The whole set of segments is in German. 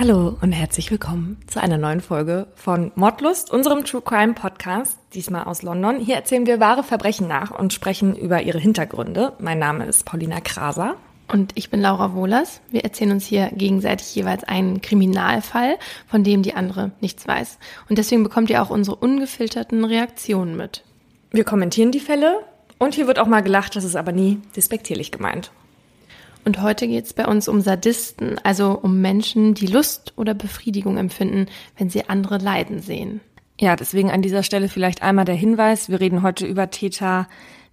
Hallo und herzlich willkommen zu einer neuen Folge von Mordlust, unserem True Crime Podcast, diesmal aus London. Hier erzählen wir wahre Verbrechen nach und sprechen über ihre Hintergründe. Mein Name ist Paulina Kraser. Und ich bin Laura Wohlers. Wir erzählen uns hier gegenseitig jeweils einen Kriminalfall, von dem die andere nichts weiß. Und deswegen bekommt ihr auch unsere ungefilterten Reaktionen mit. Wir kommentieren die Fälle und hier wird auch mal gelacht, das ist aber nie despektierlich gemeint. Und heute geht es bei uns um Sadisten, also um Menschen, die Lust oder Befriedigung empfinden, wenn sie andere leiden sehen. Ja, deswegen an dieser Stelle vielleicht einmal der Hinweis, wir reden heute über Täter,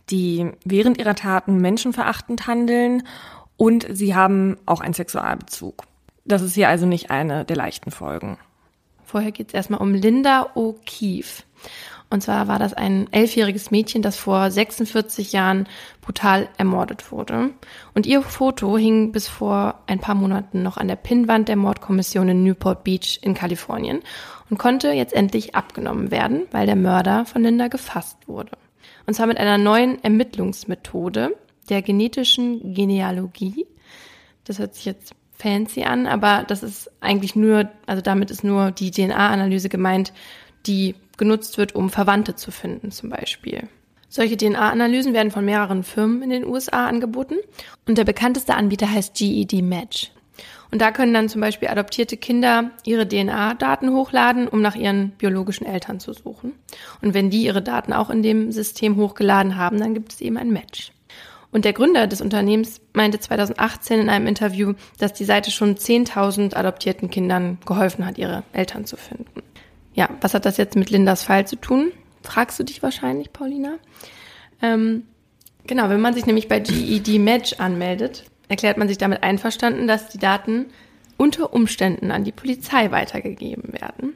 die während ihrer Taten menschenverachtend handeln und sie haben auch einen Sexualbezug. Das ist hier also nicht eine der leichten Folgen. Vorher geht es erstmal um Linda O'Keefe. Und zwar war das ein elfjähriges Mädchen, das vor 46 Jahren brutal ermordet wurde. Und ihr Foto hing bis vor ein paar Monaten noch an der Pinnwand der Mordkommission in Newport Beach in Kalifornien und konnte jetzt endlich abgenommen werden, weil der Mörder von Linda gefasst wurde. Und zwar mit einer neuen Ermittlungsmethode der genetischen Genealogie. Das hört sich jetzt fancy an, aber das ist eigentlich nur, also damit ist nur die DNA-Analyse gemeint, die genutzt wird, um Verwandte zu finden zum Beispiel. Solche DNA-Analysen werden von mehreren Firmen in den USA angeboten und der bekannteste Anbieter heißt GED Match. Und da können dann zum Beispiel adoptierte Kinder ihre DNA-Daten hochladen, um nach ihren biologischen Eltern zu suchen. Und wenn die ihre Daten auch in dem System hochgeladen haben, dann gibt es eben ein Match. Und der Gründer des Unternehmens meinte 2018 in einem Interview, dass die Seite schon 10.000 adoptierten Kindern geholfen hat, ihre Eltern zu finden. Ja, was hat das jetzt mit Lindas Fall zu tun? Fragst du dich wahrscheinlich, Paulina? Ähm, genau, wenn man sich nämlich bei GED Match anmeldet, erklärt man sich damit einverstanden, dass die Daten unter Umständen an die Polizei weitergegeben werden.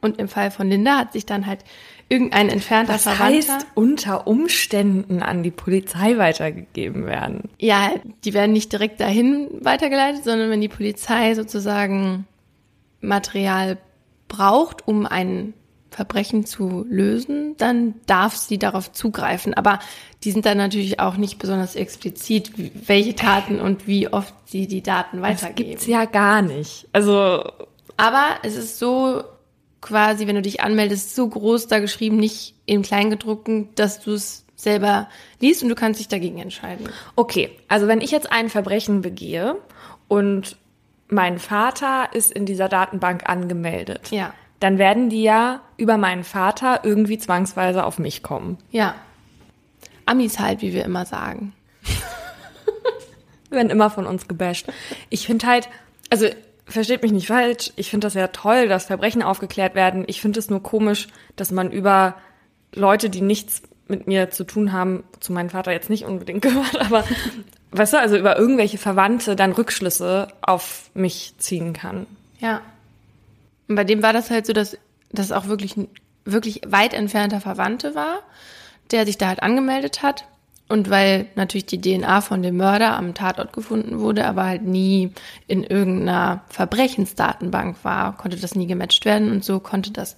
Und im Fall von Linda hat sich dann halt irgendein entfernter Was Verwandter. heißt unter Umständen an die Polizei weitergegeben werden? Ja, die werden nicht direkt dahin weitergeleitet, sondern wenn die Polizei sozusagen Material braucht, um ein Verbrechen zu lösen, dann darf sie darauf zugreifen. Aber die sind dann natürlich auch nicht besonders explizit, welche Taten und wie oft sie die Daten weitergeben. Das gibt's ja gar nicht. Also Aber es ist so quasi, wenn du dich anmeldest, so groß da geschrieben, nicht im Kleingedruckten, dass du es selber liest und du kannst dich dagegen entscheiden. okay, also wenn ich jetzt ein Verbrechen begehe und mein Vater ist in dieser Datenbank angemeldet, Ja. dann werden die ja über meinen Vater irgendwie zwangsweise auf mich kommen. Ja. Amis halt, wie wir immer sagen. werden immer von uns gebasht. Ich finde halt, also versteht mich nicht falsch, ich finde das ja toll, dass Verbrechen aufgeklärt werden. Ich finde es nur komisch, dass man über Leute, die nichts mit mir zu tun haben, zu meinem Vater jetzt nicht unbedingt gehört, aber weißt du, also über irgendwelche Verwandte dann Rückschlüsse auf mich ziehen kann. Ja. Und bei dem war das halt so, dass das auch wirklich wirklich weit entfernter Verwandte war, der sich da halt angemeldet hat. Und weil natürlich die DNA von dem Mörder am Tatort gefunden wurde, aber halt nie in irgendeiner Verbrechensdatenbank war, konnte das nie gematcht werden und so konnte das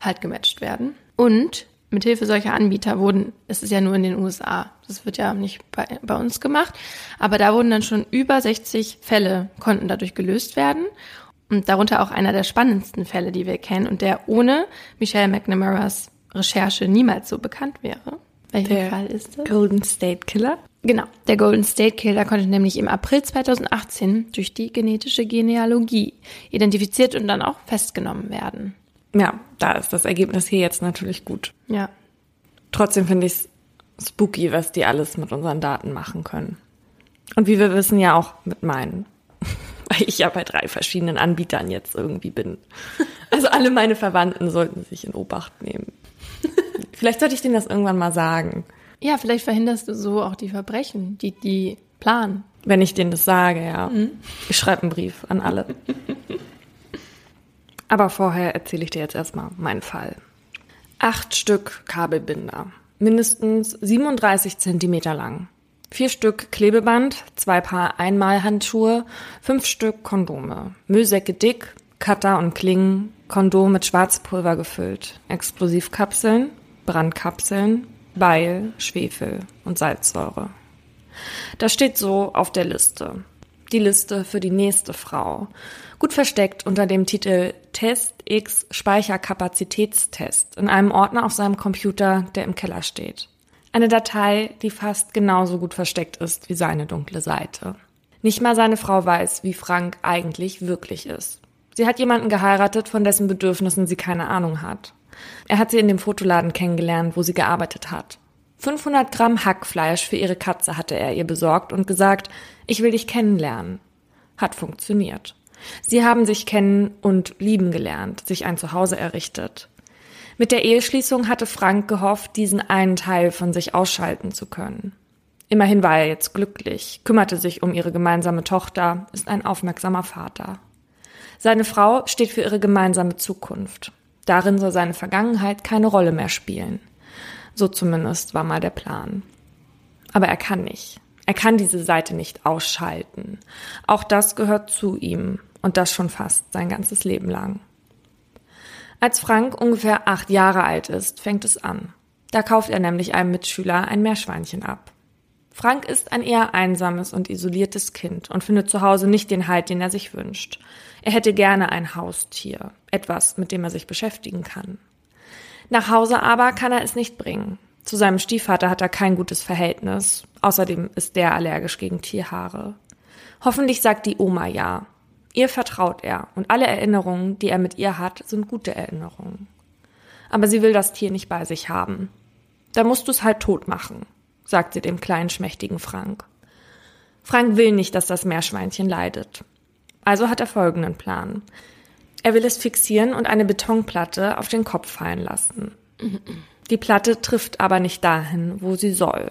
halt gematcht werden. Und mit Hilfe solcher Anbieter wurden, es ist ja nur in den USA, das wird ja nicht bei, bei uns gemacht, aber da wurden dann schon über 60 Fälle konnten dadurch gelöst werden. Und darunter auch einer der spannendsten Fälle, die wir kennen und der ohne Michelle McNamara's Recherche niemals so bekannt wäre. Welcher Der Fall ist das? Golden State Killer? Genau. Der Golden State Killer konnte nämlich im April 2018 durch die genetische Genealogie identifiziert und dann auch festgenommen werden. Ja, da ist das Ergebnis hier jetzt natürlich gut. Ja. Trotzdem finde ich es spooky, was die alles mit unseren Daten machen können. Und wie wir wissen, ja auch mit meinen. Weil ich ja bei drei verschiedenen Anbietern jetzt irgendwie bin. Also alle meine Verwandten sollten sich in Obacht nehmen. Vielleicht sollte ich denen das irgendwann mal sagen, Ja, vielleicht verhinderst du so auch die Verbrechen, die die planen. wenn ich denen das sage, ja. Ich schreibe einen Brief an alle. Aber vorher erzähle ich dir jetzt erstmal meinen Fall. Acht Stück Kabelbinder, mindestens 37 Zentimeter lang. Vier Stück Klebeband, zwei Paar Einmalhandschuhe, fünf Stück Kondome, Müllsäcke dick, Cutter und Klingen, Kondom mit Schwarzpulver gefüllt, Explosivkapseln, Brandkapseln, Beil, Schwefel und Salzsäure. Das steht so auf der Liste. Die Liste für die nächste Frau. Gut versteckt unter dem Titel Test X Speicherkapazitätstest in einem Ordner auf seinem Computer, der im Keller steht. Eine Datei, die fast genauso gut versteckt ist wie seine dunkle Seite. Nicht mal seine Frau weiß, wie Frank eigentlich wirklich ist. Sie hat jemanden geheiratet, von dessen Bedürfnissen sie keine Ahnung hat. Er hat sie in dem Fotoladen kennengelernt, wo sie gearbeitet hat. 500 Gramm Hackfleisch für ihre Katze hatte er ihr besorgt und gesagt, ich will dich kennenlernen. Hat funktioniert. Sie haben sich kennen und lieben gelernt, sich ein Zuhause errichtet. Mit der Eheschließung hatte Frank gehofft, diesen einen Teil von sich ausschalten zu können. Immerhin war er jetzt glücklich, kümmerte sich um ihre gemeinsame Tochter, ist ein aufmerksamer Vater. Seine Frau steht für ihre gemeinsame Zukunft. Darin soll seine Vergangenheit keine Rolle mehr spielen. So zumindest war mal der Plan. Aber er kann nicht. Er kann diese Seite nicht ausschalten. Auch das gehört zu ihm und das schon fast sein ganzes Leben lang. Als Frank ungefähr acht Jahre alt ist, fängt es an. Da kauft er nämlich einem Mitschüler ein Meerschweinchen ab. Frank ist ein eher einsames und isoliertes Kind und findet zu Hause nicht den Halt, den er sich wünscht. Er hätte gerne ein Haustier, etwas, mit dem er sich beschäftigen kann. Nach Hause aber kann er es nicht bringen. Zu seinem Stiefvater hat er kein gutes Verhältnis. Außerdem ist der allergisch gegen Tierhaare. Hoffentlich sagt die Oma ja. Ihr vertraut er und alle Erinnerungen, die er mit ihr hat, sind gute Erinnerungen. Aber sie will das Tier nicht bei sich haben. Da musst du's halt tot machen, sagt sie dem kleinen schmächtigen Frank. Frank will nicht, dass das Meerschweinchen leidet. Also hat er folgenden Plan. Er will es fixieren und eine Betonplatte auf den Kopf fallen lassen. Die Platte trifft aber nicht dahin, wo sie soll.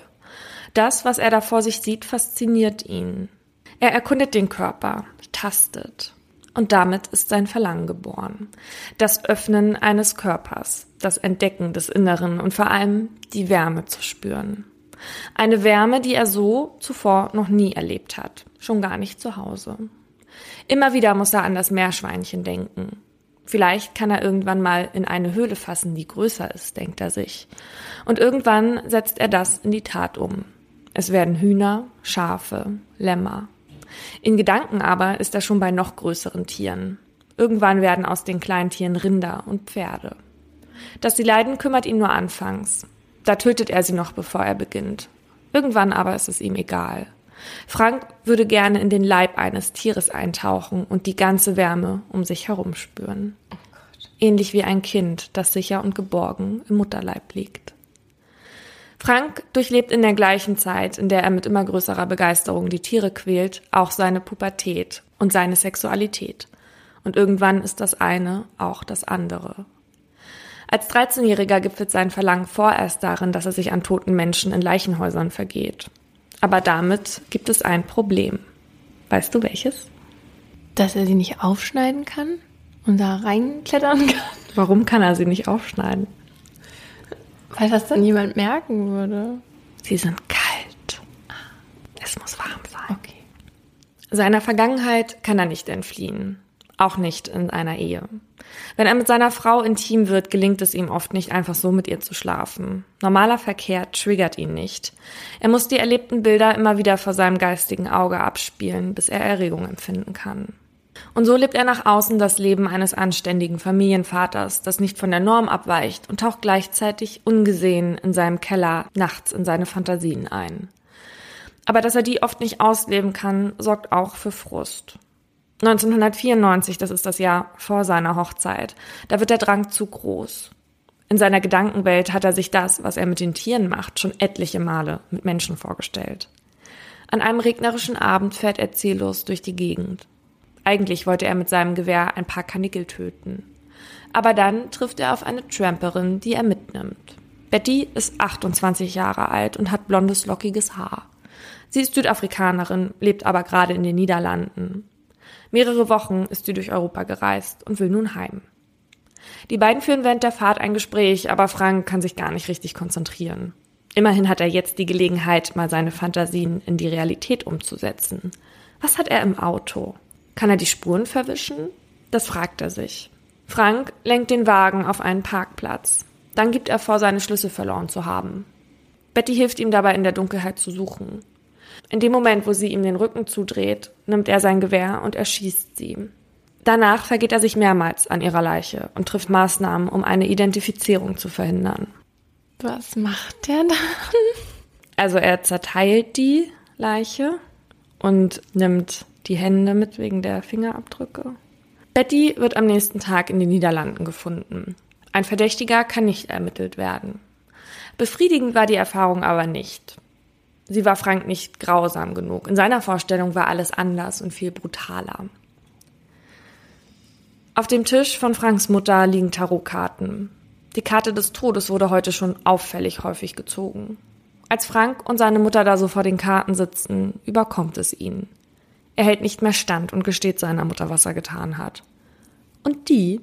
Das, was er da vor sich sieht, fasziniert ihn. Er erkundet den Körper, tastet. Und damit ist sein Verlangen geboren. Das Öffnen eines Körpers, das Entdecken des Inneren und vor allem die Wärme zu spüren. Eine Wärme, die er so zuvor noch nie erlebt hat, schon gar nicht zu Hause. Immer wieder muss er an das Meerschweinchen denken. Vielleicht kann er irgendwann mal in eine Höhle fassen, die größer ist, denkt er sich. Und irgendwann setzt er das in die Tat um. Es werden Hühner, Schafe, Lämmer. In Gedanken aber ist er schon bei noch größeren Tieren. Irgendwann werden aus den kleinen Tieren Rinder und Pferde. Dass sie leiden, kümmert ihn nur anfangs. Da tötet er sie noch, bevor er beginnt. Irgendwann aber ist es ihm egal. Frank würde gerne in den Leib eines Tieres eintauchen und die ganze Wärme um sich herum spüren. Oh Ähnlich wie ein Kind, das sicher und geborgen im Mutterleib liegt. Frank durchlebt in der gleichen Zeit, in der er mit immer größerer Begeisterung die Tiere quält, auch seine Pubertät und seine Sexualität. Und irgendwann ist das eine auch das andere. Als 13-Jähriger gipfelt sein Verlangen vorerst darin, dass er sich an toten Menschen in Leichenhäusern vergeht. Aber damit gibt es ein Problem. Weißt du welches? Dass er sie nicht aufschneiden kann und da reinklettern kann. Warum kann er sie nicht aufschneiden? Weil das dann jemand merken würde. Sie sind kalt. Es muss warm sein. Okay. Seiner Vergangenheit kann er nicht entfliehen. Auch nicht in einer Ehe. Wenn er mit seiner Frau intim wird, gelingt es ihm oft nicht einfach so mit ihr zu schlafen. Normaler Verkehr triggert ihn nicht. Er muss die erlebten Bilder immer wieder vor seinem geistigen Auge abspielen, bis er Erregung empfinden kann. Und so lebt er nach außen das Leben eines anständigen Familienvaters, das nicht von der Norm abweicht und taucht gleichzeitig ungesehen in seinem Keller nachts in seine Fantasien ein. Aber dass er die oft nicht ausleben kann, sorgt auch für Frust. 1994, das ist das Jahr vor seiner Hochzeit, da wird der Drang zu groß. In seiner Gedankenwelt hat er sich das, was er mit den Tieren macht, schon etliche Male mit Menschen vorgestellt. An einem regnerischen Abend fährt er ziellos durch die Gegend. Eigentlich wollte er mit seinem Gewehr ein paar Kanickel töten. Aber dann trifft er auf eine Tramperin, die er mitnimmt. Betty ist 28 Jahre alt und hat blondes, lockiges Haar. Sie ist Südafrikanerin, lebt aber gerade in den Niederlanden. Mehrere Wochen ist sie durch Europa gereist und will nun heim. Die beiden führen während der Fahrt ein Gespräch, aber Frank kann sich gar nicht richtig konzentrieren. Immerhin hat er jetzt die Gelegenheit, mal seine Fantasien in die Realität umzusetzen. Was hat er im Auto? Kann er die Spuren verwischen? Das fragt er sich. Frank lenkt den Wagen auf einen Parkplatz. Dann gibt er vor, seine Schlüssel verloren zu haben. Betty hilft ihm dabei, in der Dunkelheit zu suchen. In dem Moment, wo sie ihm den Rücken zudreht, nimmt er sein Gewehr und erschießt sie. Danach vergeht er sich mehrmals an ihrer Leiche und trifft Maßnahmen, um eine Identifizierung zu verhindern. Was macht der dann? Also er zerteilt die Leiche und nimmt die Hände mit wegen der Fingerabdrücke. Betty wird am nächsten Tag in den Niederlanden gefunden. Ein Verdächtiger kann nicht ermittelt werden. Befriedigend war die Erfahrung aber nicht. Sie war Frank nicht grausam genug. In seiner Vorstellung war alles anders und viel brutaler. Auf dem Tisch von Franks Mutter liegen Tarotkarten. Die Karte des Todes wurde heute schon auffällig häufig gezogen. Als Frank und seine Mutter da so vor den Karten sitzen, überkommt es ihn. Er hält nicht mehr stand und gesteht seiner Mutter, was er getan hat. Und die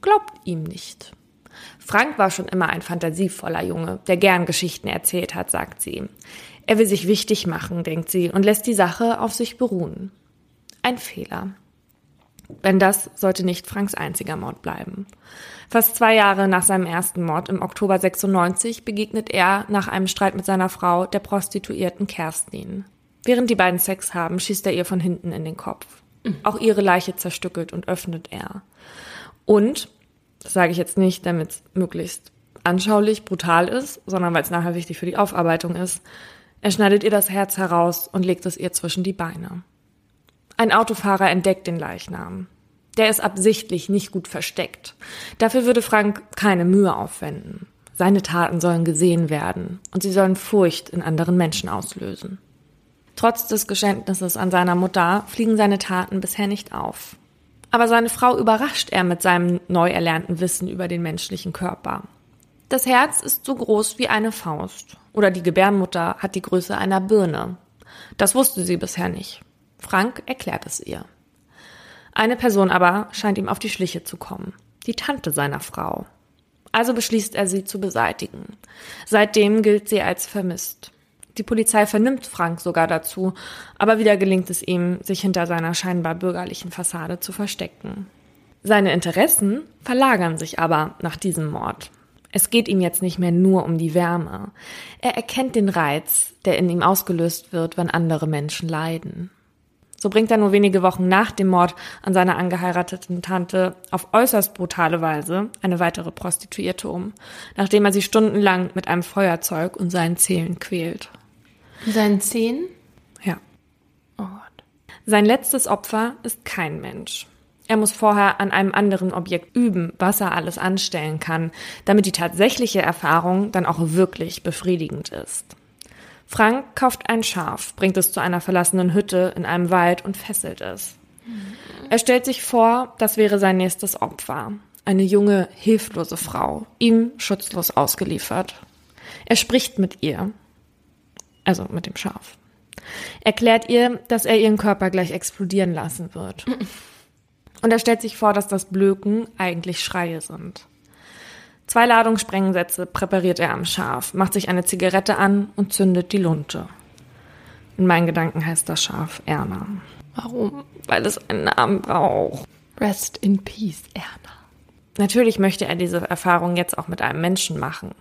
glaubt ihm nicht. Frank war schon immer ein fantasievoller Junge, der gern Geschichten erzählt hat, sagt sie. Er will sich wichtig machen, denkt sie, und lässt die Sache auf sich beruhen. Ein Fehler. Denn das sollte nicht Franks einziger Mord bleiben. Fast zwei Jahre nach seinem ersten Mord im Oktober 96 begegnet er nach einem Streit mit seiner Frau der Prostituierten Kerstin. Während die beiden Sex haben, schießt er ihr von hinten in den Kopf. Auch ihre Leiche zerstückelt und öffnet er. Und, das sage ich jetzt nicht, damit es möglichst anschaulich, brutal ist, sondern weil es nachher wichtig für die Aufarbeitung ist, er schneidet ihr das Herz heraus und legt es ihr zwischen die Beine. Ein Autofahrer entdeckt den Leichnam. Der ist absichtlich nicht gut versteckt. Dafür würde Frank keine Mühe aufwenden. Seine Taten sollen gesehen werden und sie sollen Furcht in anderen Menschen auslösen. Trotz des Geständnisses an seiner Mutter fliegen seine Taten bisher nicht auf. Aber seine Frau überrascht er mit seinem neu erlernten Wissen über den menschlichen Körper. Das Herz ist so groß wie eine Faust oder die Gebärmutter hat die Größe einer Birne. Das wusste sie bisher nicht. Frank erklärt es ihr. Eine Person aber scheint ihm auf die Schliche zu kommen. Die Tante seiner Frau. Also beschließt er, sie zu beseitigen. Seitdem gilt sie als vermisst. Die Polizei vernimmt Frank sogar dazu, aber wieder gelingt es ihm, sich hinter seiner scheinbar bürgerlichen Fassade zu verstecken. Seine Interessen verlagern sich aber nach diesem Mord. Es geht ihm jetzt nicht mehr nur um die Wärme. Er erkennt den Reiz, der in ihm ausgelöst wird, wenn andere Menschen leiden. So bringt er nur wenige Wochen nach dem Mord an seiner angeheirateten Tante auf äußerst brutale Weise eine weitere Prostituierte um, nachdem er sie stundenlang mit einem Feuerzeug und seinen Zähnen quält. Seinen Zähnen? Ja. Oh Gott. Sein letztes Opfer ist kein Mensch. Er muss vorher an einem anderen Objekt üben, was er alles anstellen kann, damit die tatsächliche Erfahrung dann auch wirklich befriedigend ist. Frank kauft ein Schaf, bringt es zu einer verlassenen Hütte in einem Wald und fesselt es. Er stellt sich vor, das wäre sein nächstes Opfer. Eine junge, hilflose Frau, ihm schutzlos ausgeliefert. Er spricht mit ihr, also mit dem Schaf. Erklärt ihr, dass er ihren Körper gleich explodieren lassen wird. Und er stellt sich vor, dass das Blöken eigentlich Schreie sind. Zwei Ladungen Sprengsätze präpariert er am Schaf, macht sich eine Zigarette an und zündet die Lunte. In meinen Gedanken heißt das Schaf Erna. Warum? Weil es einen Namen braucht. Rest in peace, Erna. Natürlich möchte er diese Erfahrung jetzt auch mit einem Menschen machen.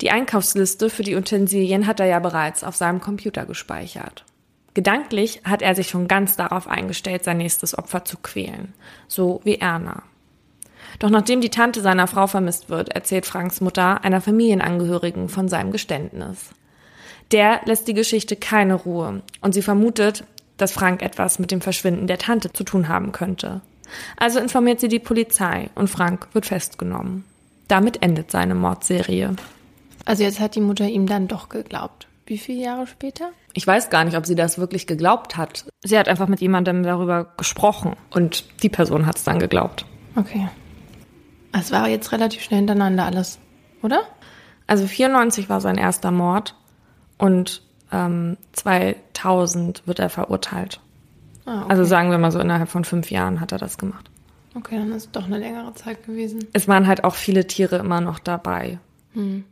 Die Einkaufsliste für die Utensilien hat er ja bereits auf seinem Computer gespeichert. Gedanklich hat er sich schon ganz darauf eingestellt, sein nächstes Opfer zu quälen. So wie Erna. Doch nachdem die Tante seiner Frau vermisst wird, erzählt Franks Mutter einer Familienangehörigen von seinem Geständnis. Der lässt die Geschichte keine Ruhe und sie vermutet, dass Frank etwas mit dem Verschwinden der Tante zu tun haben könnte. Also informiert sie die Polizei und Frank wird festgenommen. Damit endet seine Mordserie. Also jetzt hat die Mutter ihm dann doch geglaubt. Wie viele Jahre später? Ich weiß gar nicht, ob sie das wirklich geglaubt hat. Sie hat einfach mit jemandem darüber gesprochen und die Person hat es dann geglaubt. Okay. Es war jetzt relativ schnell hintereinander alles, oder? Also 94 war sein erster Mord und ähm, 2000 wird er verurteilt. Ah, okay. Also sagen wir mal so, innerhalb von fünf Jahren hat er das gemacht. Okay, dann ist es doch eine längere Zeit gewesen. Es waren halt auch viele Tiere immer noch dabei. Hm.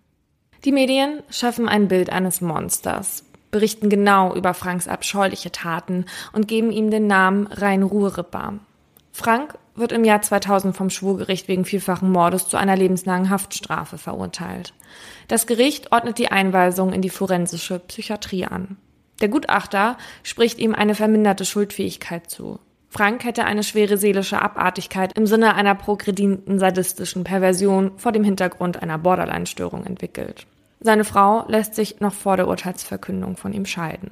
Die Medien schaffen ein Bild eines Monsters, berichten genau über Franks abscheuliche Taten und geben ihm den Namen Rhein-Ruhr-Ripper. Frank wird im Jahr 2000 vom Schwurgericht wegen vielfachen Mordes zu einer lebenslangen Haftstrafe verurteilt. Das Gericht ordnet die Einweisung in die forensische Psychiatrie an. Der Gutachter spricht ihm eine verminderte Schuldfähigkeit zu. Frank hätte eine schwere seelische Abartigkeit im Sinne einer progredinten sadistischen Perversion vor dem Hintergrund einer Borderline-Störung entwickelt. Seine Frau lässt sich noch vor der Urteilsverkündung von ihm scheiden.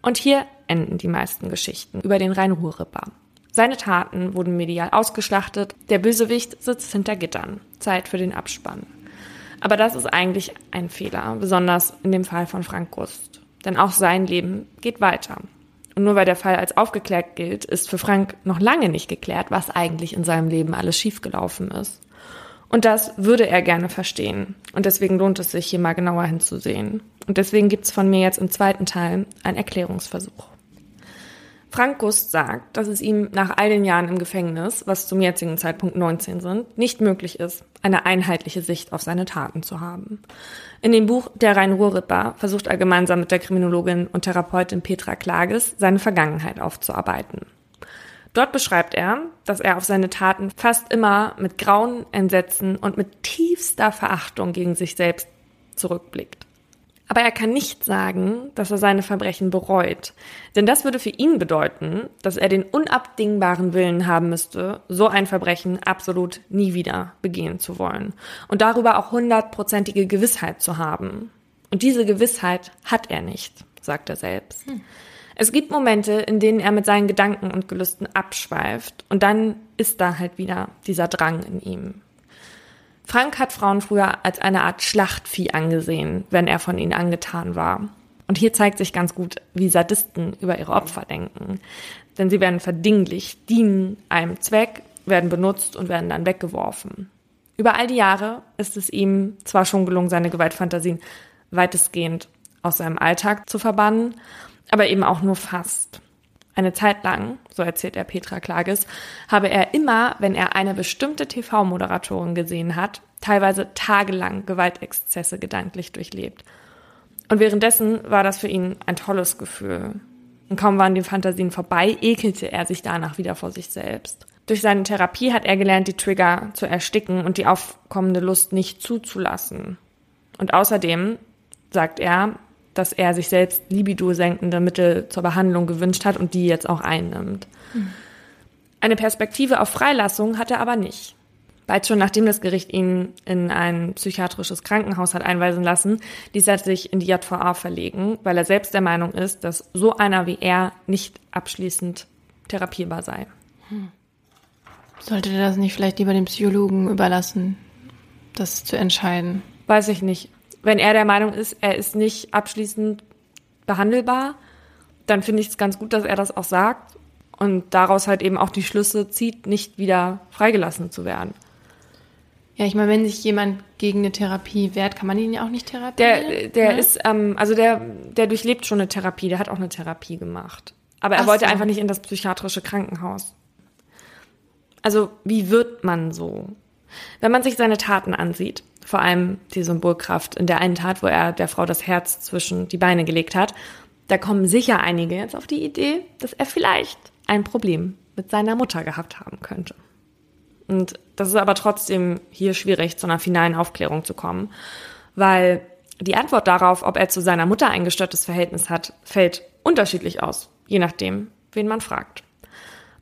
Und hier enden die meisten Geschichten über den Rhein-Ruhr-Ripper. Seine Taten wurden medial ausgeschlachtet, der Bösewicht sitzt hinter Gittern. Zeit für den Abspann. Aber das ist eigentlich ein Fehler, besonders in dem Fall von Frank Gust. Denn auch sein Leben geht weiter. Und nur weil der Fall als aufgeklärt gilt, ist für Frank noch lange nicht geklärt, was eigentlich in seinem Leben alles schiefgelaufen ist. Und das würde er gerne verstehen. Und deswegen lohnt es sich, hier mal genauer hinzusehen. Und deswegen gibt's von mir jetzt im zweiten Teil einen Erklärungsversuch. Frank Gust sagt, dass es ihm nach all den Jahren im Gefängnis, was zum jetzigen Zeitpunkt 19 sind, nicht möglich ist, eine einheitliche Sicht auf seine Taten zu haben. In dem Buch Der Rhein-Ruhr-Ripper versucht er gemeinsam mit der Kriminologin und Therapeutin Petra Klages seine Vergangenheit aufzuarbeiten. Dort beschreibt er, dass er auf seine Taten fast immer mit Grauen, Entsetzen und mit tiefster Verachtung gegen sich selbst zurückblickt. Aber er kann nicht sagen, dass er seine Verbrechen bereut. Denn das würde für ihn bedeuten, dass er den unabdingbaren Willen haben müsste, so ein Verbrechen absolut nie wieder begehen zu wollen. Und darüber auch hundertprozentige Gewissheit zu haben. Und diese Gewissheit hat er nicht, sagt er selbst. Hm. Es gibt Momente, in denen er mit seinen Gedanken und Gelüsten abschweift. Und dann ist da halt wieder dieser Drang in ihm. Frank hat Frauen früher als eine Art Schlachtvieh angesehen, wenn er von ihnen angetan war. Und hier zeigt sich ganz gut, wie Sadisten über ihre Opfer denken. Denn sie werden verdinglicht, dienen einem Zweck, werden benutzt und werden dann weggeworfen. Über all die Jahre ist es ihm zwar schon gelungen, seine Gewaltfantasien weitestgehend aus seinem Alltag zu verbannen, aber eben auch nur fast. Eine Zeit lang, so erzählt er Petra Klages, habe er immer, wenn er eine bestimmte TV-Moderatorin gesehen hat, teilweise tagelang Gewaltexzesse gedanklich durchlebt. Und währenddessen war das für ihn ein tolles Gefühl. Und kaum waren die Fantasien vorbei, ekelte er sich danach wieder vor sich selbst. Durch seine Therapie hat er gelernt, die Trigger zu ersticken und die aufkommende Lust nicht zuzulassen. Und außerdem, sagt er, dass er sich selbst libido-senkende Mittel zur Behandlung gewünscht hat und die jetzt auch einnimmt. Mhm. Eine Perspektive auf Freilassung hat er aber nicht. Bald schon nachdem das Gericht ihn in ein psychiatrisches Krankenhaus hat einweisen lassen, ließ er sich in die JVA verlegen, weil er selbst der Meinung ist, dass so einer wie er nicht abschließend therapierbar sei. Hm. Sollte er das nicht vielleicht lieber dem Psychologen überlassen, das zu entscheiden? Weiß ich nicht wenn er der Meinung ist, er ist nicht abschließend behandelbar, dann finde ich es ganz gut, dass er das auch sagt und daraus halt eben auch die Schlüsse zieht, nicht wieder freigelassen zu werden. Ja, ich meine, wenn sich jemand gegen eine Therapie wehrt, kann man ihn ja auch nicht therapieren. Der, der ne? ist, ähm, also der, der durchlebt schon eine Therapie, der hat auch eine Therapie gemacht. Aber er Ach wollte so. einfach nicht in das psychiatrische Krankenhaus. Also, wie wird man so? Wenn man sich seine Taten ansieht, vor allem die Symbolkraft in der einen Tat, wo er der Frau das Herz zwischen die Beine gelegt hat. Da kommen sicher einige jetzt auf die Idee, dass er vielleicht ein Problem mit seiner Mutter gehabt haben könnte. Und das ist aber trotzdem hier schwierig, zu einer finalen Aufklärung zu kommen, weil die Antwort darauf, ob er zu seiner Mutter ein gestörtes Verhältnis hat, fällt unterschiedlich aus, je nachdem, wen man fragt.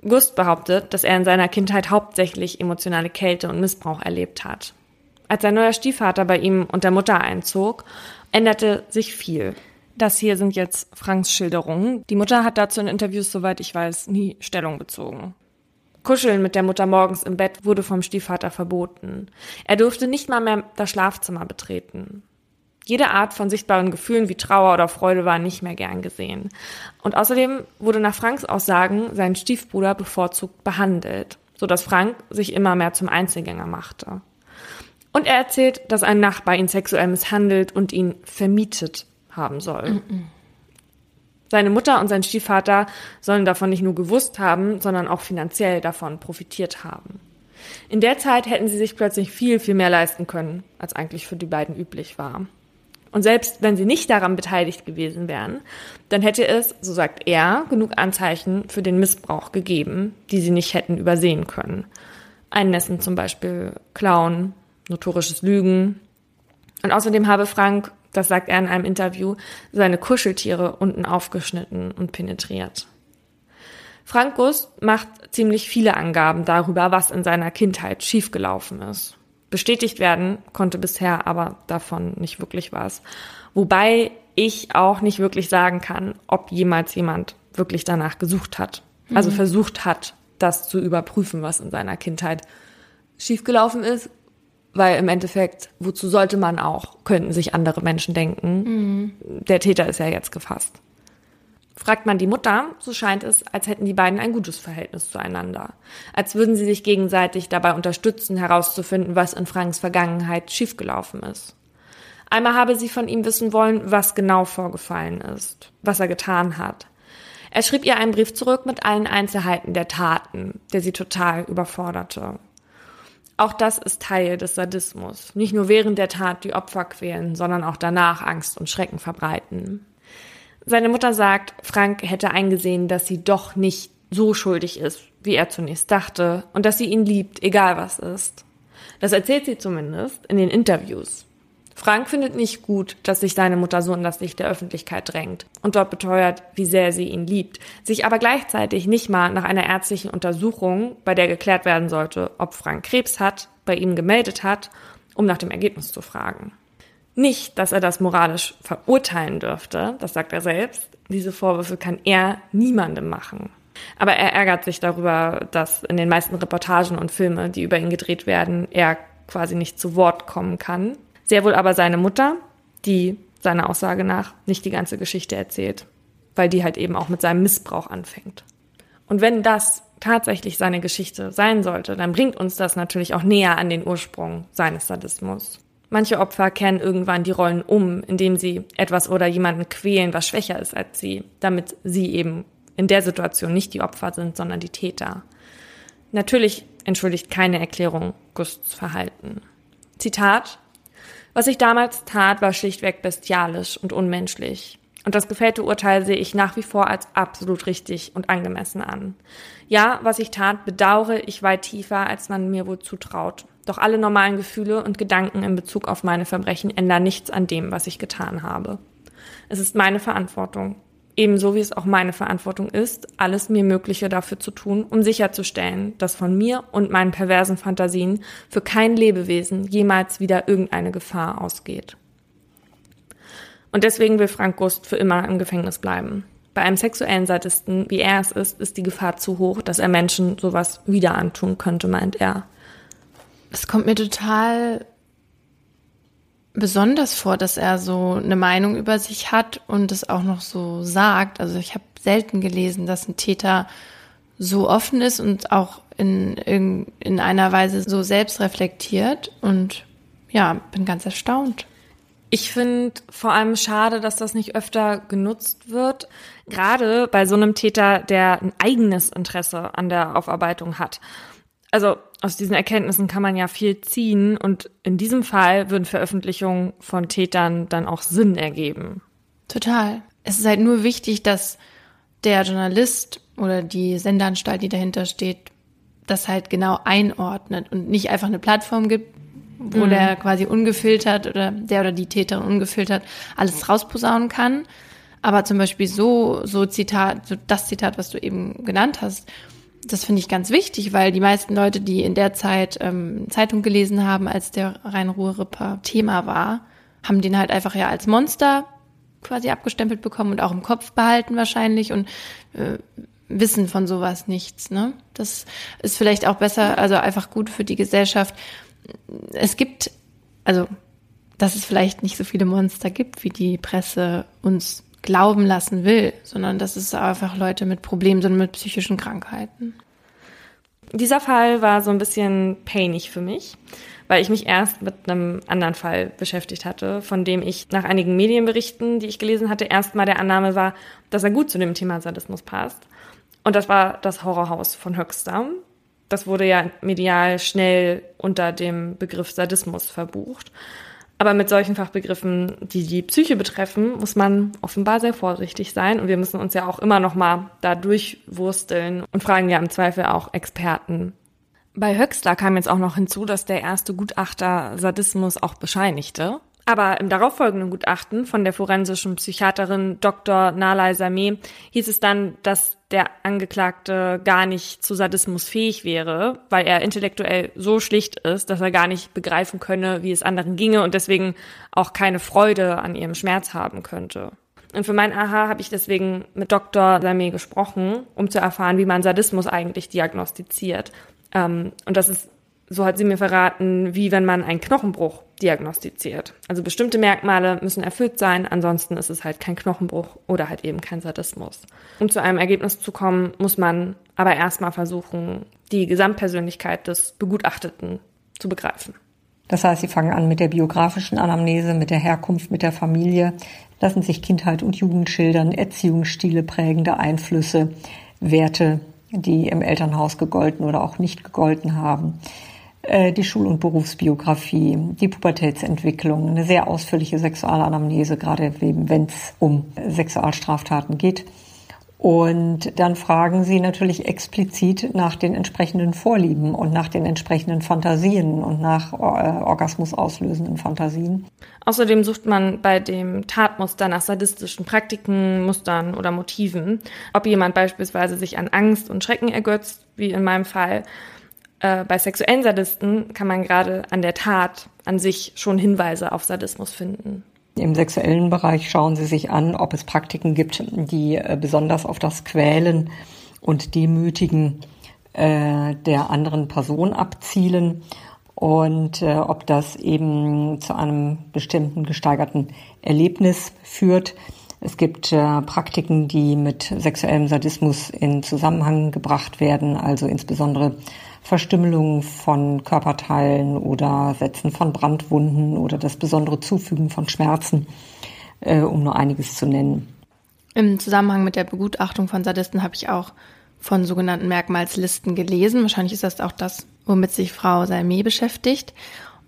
Gust behauptet, dass er in seiner Kindheit hauptsächlich emotionale Kälte und Missbrauch erlebt hat. Als sein neuer Stiefvater bei ihm und der Mutter einzog, änderte sich viel. Das hier sind jetzt Franks Schilderungen. Die Mutter hat dazu in Interviews, soweit ich weiß, nie Stellung bezogen. Kuscheln mit der Mutter morgens im Bett wurde vom Stiefvater verboten. Er durfte nicht mal mehr das Schlafzimmer betreten. Jede Art von sichtbaren Gefühlen wie Trauer oder Freude war nicht mehr gern gesehen. Und außerdem wurde nach Franks Aussagen sein Stiefbruder bevorzugt behandelt, so dass Frank sich immer mehr zum Einzelgänger machte. Und er erzählt, dass ein Nachbar ihn sexuell misshandelt und ihn vermietet haben soll. -mm. Seine Mutter und sein Stiefvater sollen davon nicht nur gewusst haben, sondern auch finanziell davon profitiert haben. In der Zeit hätten sie sich plötzlich viel, viel mehr leisten können, als eigentlich für die beiden üblich war. Und selbst wenn sie nicht daran beteiligt gewesen wären, dann hätte es, so sagt er, genug Anzeichen für den Missbrauch gegeben, die sie nicht hätten übersehen können. Einnässen zum Beispiel, Klauen, notorisches Lügen. Und außerdem habe Frank das sagt er in einem Interview, seine Kuscheltiere unten aufgeschnitten und penetriert. Frank Gust macht ziemlich viele Angaben darüber, was in seiner Kindheit schiefgelaufen ist. Bestätigt werden konnte bisher aber davon nicht wirklich was. Wobei ich auch nicht wirklich sagen kann, ob jemals jemand wirklich danach gesucht hat. Also mhm. versucht hat, das zu überprüfen, was in seiner Kindheit schiefgelaufen ist. Weil im Endeffekt, wozu sollte man auch, könnten sich andere Menschen denken. Mhm. Der Täter ist ja jetzt gefasst. Fragt man die Mutter, so scheint es, als hätten die beiden ein gutes Verhältnis zueinander. Als würden sie sich gegenseitig dabei unterstützen, herauszufinden, was in Franks Vergangenheit schiefgelaufen ist. Einmal habe sie von ihm wissen wollen, was genau vorgefallen ist, was er getan hat. Er schrieb ihr einen Brief zurück mit allen Einzelheiten der Taten, der sie total überforderte. Auch das ist Teil des Sadismus. Nicht nur während der Tat die Opfer quälen, sondern auch danach Angst und Schrecken verbreiten. Seine Mutter sagt, Frank hätte eingesehen, dass sie doch nicht so schuldig ist, wie er zunächst dachte, und dass sie ihn liebt, egal was ist. Das erzählt sie zumindest in den Interviews. Frank findet nicht gut, dass sich seine Mutter so in das Licht der Öffentlichkeit drängt und dort beteuert, wie sehr sie ihn liebt, sich aber gleichzeitig nicht mal nach einer ärztlichen Untersuchung, bei der geklärt werden sollte, ob Frank Krebs hat, bei ihm gemeldet hat, um nach dem Ergebnis zu fragen. Nicht, dass er das moralisch verurteilen dürfte, das sagt er selbst. Diese Vorwürfe kann er niemandem machen. Aber er ärgert sich darüber, dass in den meisten Reportagen und Filmen, die über ihn gedreht werden, er quasi nicht zu Wort kommen kann. Sehr wohl aber seine Mutter, die seiner Aussage nach nicht die ganze Geschichte erzählt, weil die halt eben auch mit seinem Missbrauch anfängt. Und wenn das tatsächlich seine Geschichte sein sollte, dann bringt uns das natürlich auch näher an den Ursprung seines Sadismus. Manche Opfer kehren irgendwann die Rollen um, indem sie etwas oder jemanden quälen, was schwächer ist als sie, damit sie eben in der Situation nicht die Opfer sind, sondern die Täter. Natürlich entschuldigt keine Erklärung Gusts Verhalten. Zitat Was ich damals tat, war schlichtweg bestialisch und unmenschlich. Und das gefällte Urteil sehe ich nach wie vor als absolut richtig und angemessen an. Ja, was ich tat, bedauere ich weit tiefer, als man mir wohl zutraut. Doch alle normalen Gefühle und Gedanken in Bezug auf meine Verbrechen ändern nichts an dem, was ich getan habe. Es ist meine Verantwortung. Ebenso wie es auch meine Verantwortung ist, alles mir Mögliche dafür zu tun, um sicherzustellen, dass von mir und meinen perversen Fantasien für kein Lebewesen jemals wieder irgendeine Gefahr ausgeht. Und deswegen will Frank Gust für immer im Gefängnis bleiben. Bei einem sexuellen Sadisten, wie er es ist, ist die Gefahr zu hoch, dass er Menschen sowas wieder antun könnte, meint er. Es kommt mir total besonders vor, dass er so eine Meinung über sich hat und es auch noch so sagt. Also ich habe selten gelesen, dass ein Täter so offen ist und auch in, in, in einer Weise so selbst reflektiert und ja, bin ganz erstaunt. Ich finde vor allem schade, dass das nicht öfter genutzt wird. Gerade bei so einem Täter, der ein eigenes Interesse an der Aufarbeitung hat also aus diesen Erkenntnissen kann man ja viel ziehen und in diesem Fall würden Veröffentlichungen von Tätern dann auch Sinn ergeben. Total. Es ist halt nur wichtig, dass der Journalist oder die Sendeanstalt, die dahinter steht, das halt genau einordnet und nicht einfach eine Plattform gibt, wo mhm. der quasi ungefiltert oder der oder die Täterin ungefiltert alles rausposaunen kann. Aber zum Beispiel so, so Zitat, so das Zitat, was du eben genannt hast, das finde ich ganz wichtig, weil die meisten Leute, die in der Zeit ähm, Zeitung gelesen haben, als der Rhein-Ruhr-Ripper Thema war, haben den halt einfach ja als Monster quasi abgestempelt bekommen und auch im Kopf behalten wahrscheinlich und äh, wissen von sowas nichts. Ne? Das ist vielleicht auch besser, also einfach gut für die Gesellschaft. Es gibt, also, dass es vielleicht nicht so viele Monster gibt, wie die Presse uns glauben lassen will, sondern dass es einfach Leute mit Problemen sind, mit psychischen Krankheiten. Dieser Fall war so ein bisschen painig für mich, weil ich mich erst mit einem anderen Fall beschäftigt hatte, von dem ich nach einigen Medienberichten, die ich gelesen hatte, erstmal der Annahme war, dass er gut zu dem Thema Sadismus passt. Und das war das Horrorhaus von Höxter. Das wurde ja medial schnell unter dem Begriff Sadismus verbucht. Aber mit solchen Fachbegriffen, die die Psyche betreffen, muss man offenbar sehr vorsichtig sein. Und wir müssen uns ja auch immer noch mal da durchwursteln und fragen ja im Zweifel auch Experten. Bei Höxler kam jetzt auch noch hinzu, dass der erste Gutachter Sadismus auch bescheinigte. Aber im darauffolgenden Gutachten von der forensischen Psychiaterin Dr. Nalai Sameh hieß es dann, dass der Angeklagte gar nicht zu Sadismus fähig wäre, weil er intellektuell so schlicht ist, dass er gar nicht begreifen könne, wie es anderen ginge und deswegen auch keine Freude an ihrem Schmerz haben könnte. Und für mein Aha habe ich deswegen mit Dr. Sameh gesprochen, um zu erfahren, wie man Sadismus eigentlich diagnostiziert. Ähm, und das ist so hat sie mir verraten, wie wenn man einen Knochenbruch diagnostiziert. Also bestimmte Merkmale müssen erfüllt sein, ansonsten ist es halt kein Knochenbruch oder halt eben kein Sadismus. Um zu einem Ergebnis zu kommen, muss man aber erstmal versuchen, die Gesamtpersönlichkeit des Begutachteten zu begreifen. Das heißt, sie fangen an mit der biografischen Anamnese, mit der Herkunft, mit der Familie, lassen sich Kindheit und Jugend schildern, Erziehungsstile, prägende Einflüsse, Werte, die im Elternhaus gegolten oder auch nicht gegolten haben. Äh, die Schul- und Berufsbiografie, die Pubertätsentwicklung, eine sehr ausführliche Sexualanamnese, gerade wenn es um Sexualstraftaten geht. Und dann fragen sie natürlich explizit nach den entsprechenden Vorlieben und nach den entsprechenden Fantasien und nach äh, Orgasmus auslösenden Fantasien. Außerdem sucht man bei dem Tatmuster nach sadistischen Praktiken, Mustern oder Motiven. Ob jemand beispielsweise sich an Angst und Schrecken ergötzt, wie in meinem Fall, äh, bei sexuellen Sadisten kann man gerade an der Tat an sich schon Hinweise auf Sadismus finden. Im sexuellen Bereich schauen Sie sich an, ob es Praktiken gibt, die äh, besonders auf das Quälen und Demütigen äh, der anderen Person abzielen und äh, ob das eben zu einem bestimmten gesteigerten Erlebnis führt. Es gibt äh, Praktiken, die mit sexuellem Sadismus in Zusammenhang gebracht werden, also insbesondere Verstümmelung von Körperteilen oder Setzen von Brandwunden oder das besondere Zufügen von Schmerzen, äh, um nur einiges zu nennen. Im Zusammenhang mit der Begutachtung von Sadisten habe ich auch von sogenannten Merkmalslisten gelesen. Wahrscheinlich ist das auch das, womit sich Frau Salmé beschäftigt.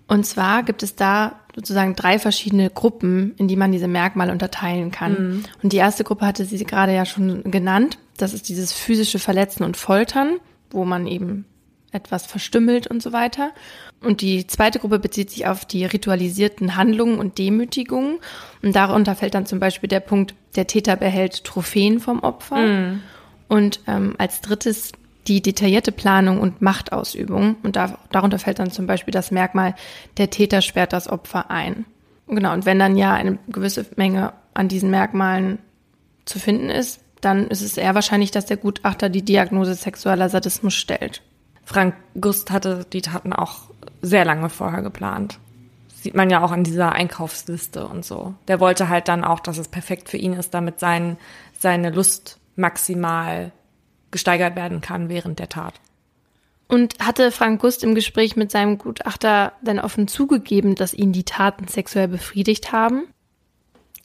Und zwar gibt es da sozusagen drei verschiedene Gruppen, in die man diese Merkmale unterteilen kann. Mhm. Und die erste Gruppe hatte sie gerade ja schon genannt. Das ist dieses physische Verletzen und Foltern, wo man eben etwas verstümmelt und so weiter. Und die zweite Gruppe bezieht sich auf die ritualisierten Handlungen und Demütigungen. Und darunter fällt dann zum Beispiel der Punkt, der Täter behält Trophäen vom Opfer. Mm. Und ähm, als drittes die detaillierte Planung und Machtausübung. Und da, darunter fällt dann zum Beispiel das Merkmal, der Täter sperrt das Opfer ein. Genau, und wenn dann ja eine gewisse Menge an diesen Merkmalen zu finden ist, dann ist es eher wahrscheinlich, dass der Gutachter die Diagnose sexueller Sadismus stellt. Frank Gust hatte die Taten auch sehr lange vorher geplant. Sieht man ja auch an dieser Einkaufsliste und so. Der wollte halt dann auch, dass es perfekt für ihn ist, damit sein, seine Lust maximal gesteigert werden kann während der Tat. Und hatte Frank Gust im Gespräch mit seinem Gutachter denn offen zugegeben, dass ihn die Taten sexuell befriedigt haben?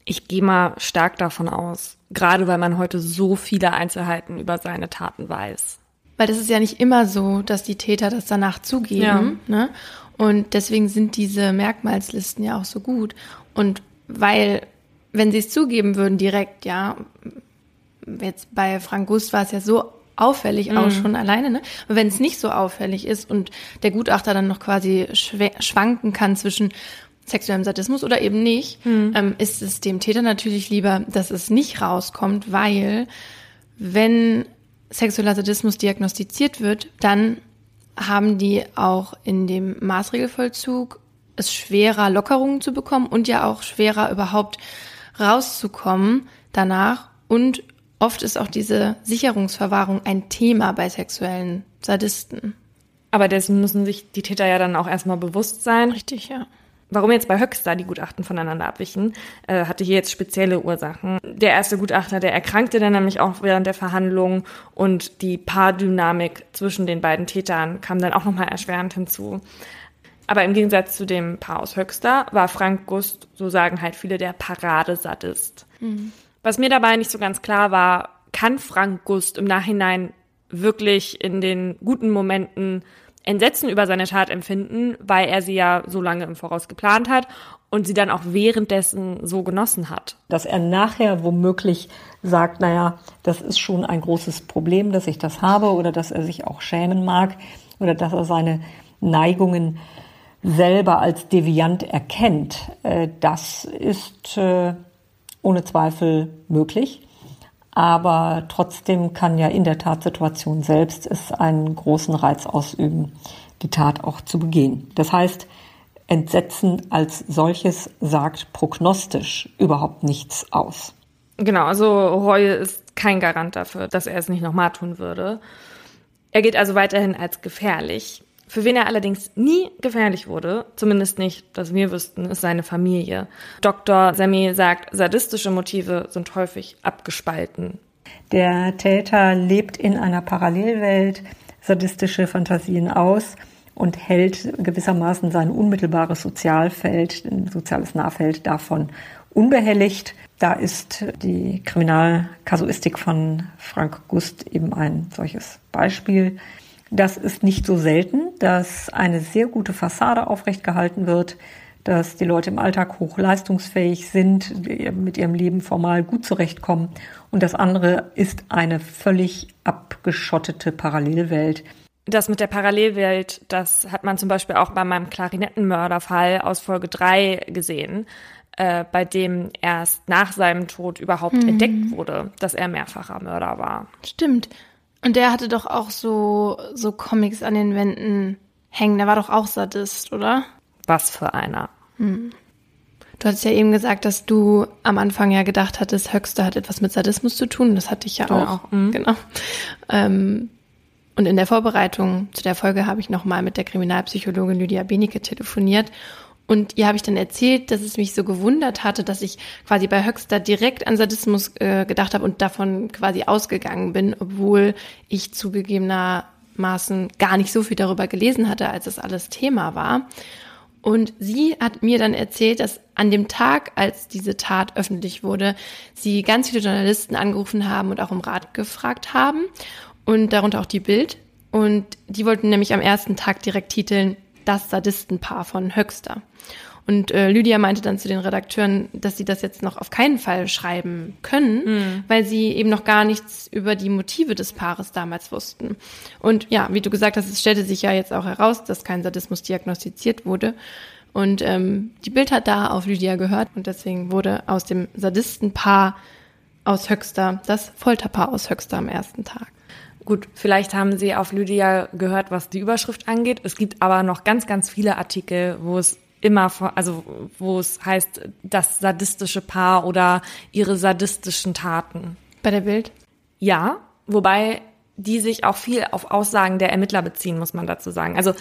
Ich gehe mal stark davon aus, gerade weil man heute so viele Einzelheiten über seine Taten weiß. Weil das ist ja nicht immer so, dass die Täter das danach zugeben. Ja. Ne? Und deswegen sind diese Merkmalslisten ja auch so gut. Und weil, wenn sie es zugeben würden direkt, ja, jetzt bei Frank Gust war es ja so auffällig auch mhm. schon alleine, ne? Und wenn es nicht so auffällig ist und der Gutachter dann noch quasi schwanken kann zwischen sexuellem Sadismus oder eben nicht, mhm. ähm, ist es dem Täter natürlich lieber, dass es nicht rauskommt, weil wenn sexueller Sadismus diagnostiziert wird, dann haben die auch in dem Maßregelvollzug es schwerer, Lockerungen zu bekommen und ja auch schwerer überhaupt rauszukommen danach. Und oft ist auch diese Sicherungsverwahrung ein Thema bei sexuellen Sadisten. Aber dessen müssen sich die Täter ja dann auch erstmal bewusst sein. Richtig, ja. Warum jetzt bei Höxter die Gutachten voneinander abwichen, äh, hatte hier jetzt spezielle Ursachen. Der erste Gutachter, der erkrankte dann nämlich auch während der Verhandlung und die Paardynamik zwischen den beiden Tätern kam dann auch nochmal erschwerend hinzu. Aber im Gegensatz zu dem Paar aus Höxter war Frank Gust, so sagen halt viele, der Paradesadist. Mhm. Was mir dabei nicht so ganz klar war, kann Frank Gust im Nachhinein wirklich in den guten Momenten Entsetzen über seine Tat empfinden, weil er sie ja so lange im Voraus geplant hat und sie dann auch währenddessen so genossen hat. Dass er nachher womöglich sagt, naja, das ist schon ein großes Problem, dass ich das habe oder dass er sich auch schämen mag oder dass er seine Neigungen selber als deviant erkennt, äh, das ist äh, ohne Zweifel möglich. Aber trotzdem kann ja in der Tatsituation selbst es einen großen Reiz ausüben, die Tat auch zu begehen. Das heißt, Entsetzen als solches sagt prognostisch überhaupt nichts aus. Genau, also Reue ist kein Garant dafür, dass er es nicht nochmal tun würde. Er gilt also weiterhin als gefährlich. Für wen er allerdings nie gefährlich wurde, zumindest nicht, dass wir wüssten, ist seine Familie. Dr. Sami sagt, sadistische Motive sind häufig abgespalten. Der Täter lebt in einer Parallelwelt, sadistische Fantasien aus und hält gewissermaßen sein unmittelbares Sozialfeld, soziales Nahfeld davon unbehelligt. Da ist die Kriminalkasuistik von Frank Gust eben ein solches Beispiel. Das ist nicht so selten, dass eine sehr gute Fassade aufrecht gehalten wird, dass die Leute im Alltag hochleistungsfähig sind, mit ihrem Leben formal gut zurechtkommen. Und das andere ist eine völlig abgeschottete Parallelwelt. Das mit der Parallelwelt, das hat man zum Beispiel auch bei meinem Klarinettenmörderfall aus Folge 3 gesehen, äh, bei dem erst nach seinem Tod überhaupt mhm. entdeckt wurde, dass er mehrfacher Mörder war. Stimmt. Und der hatte doch auch so, so Comics an den Wänden hängen. Der war doch auch Sadist, oder? Was für einer. Hm. Du hattest ja eben gesagt, dass du am Anfang ja gedacht hattest, Höchster hat etwas mit Sadismus zu tun. Das hatte ich ja auch. auch. Mhm. Genau. Ähm, und in der Vorbereitung zu der Folge habe ich nochmal mit der Kriminalpsychologin Lydia Benecke telefoniert und ihr habe ich dann erzählt, dass es mich so gewundert hatte, dass ich quasi bei Höxter direkt an Sadismus äh, gedacht habe und davon quasi ausgegangen bin, obwohl ich zugegebenermaßen gar nicht so viel darüber gelesen hatte, als es alles Thema war. Und sie hat mir dann erzählt, dass an dem Tag, als diese Tat öffentlich wurde, sie ganz viele Journalisten angerufen haben und auch um Rat gefragt haben und darunter auch die Bild. Und die wollten nämlich am ersten Tag direkt titeln, das Sadistenpaar von Höxter. Und äh, Lydia meinte dann zu den Redakteuren, dass sie das jetzt noch auf keinen Fall schreiben können, mhm. weil sie eben noch gar nichts über die Motive des Paares damals wussten. Und ja, wie du gesagt hast, es stellte sich ja jetzt auch heraus, dass kein Sadismus diagnostiziert wurde. Und ähm, die Bild hat da auf Lydia gehört und deswegen wurde aus dem Sadistenpaar aus Höxter das Folterpaar aus Höxter am ersten Tag. Gut, vielleicht haben Sie auf Lydia gehört, was die Überschrift angeht. Es gibt aber noch ganz, ganz viele Artikel, wo es immer, also wo es heißt, das sadistische Paar oder ihre sadistischen Taten. Bei der Bild? Ja, wobei die sich auch viel auf Aussagen der Ermittler beziehen, muss man dazu sagen. Also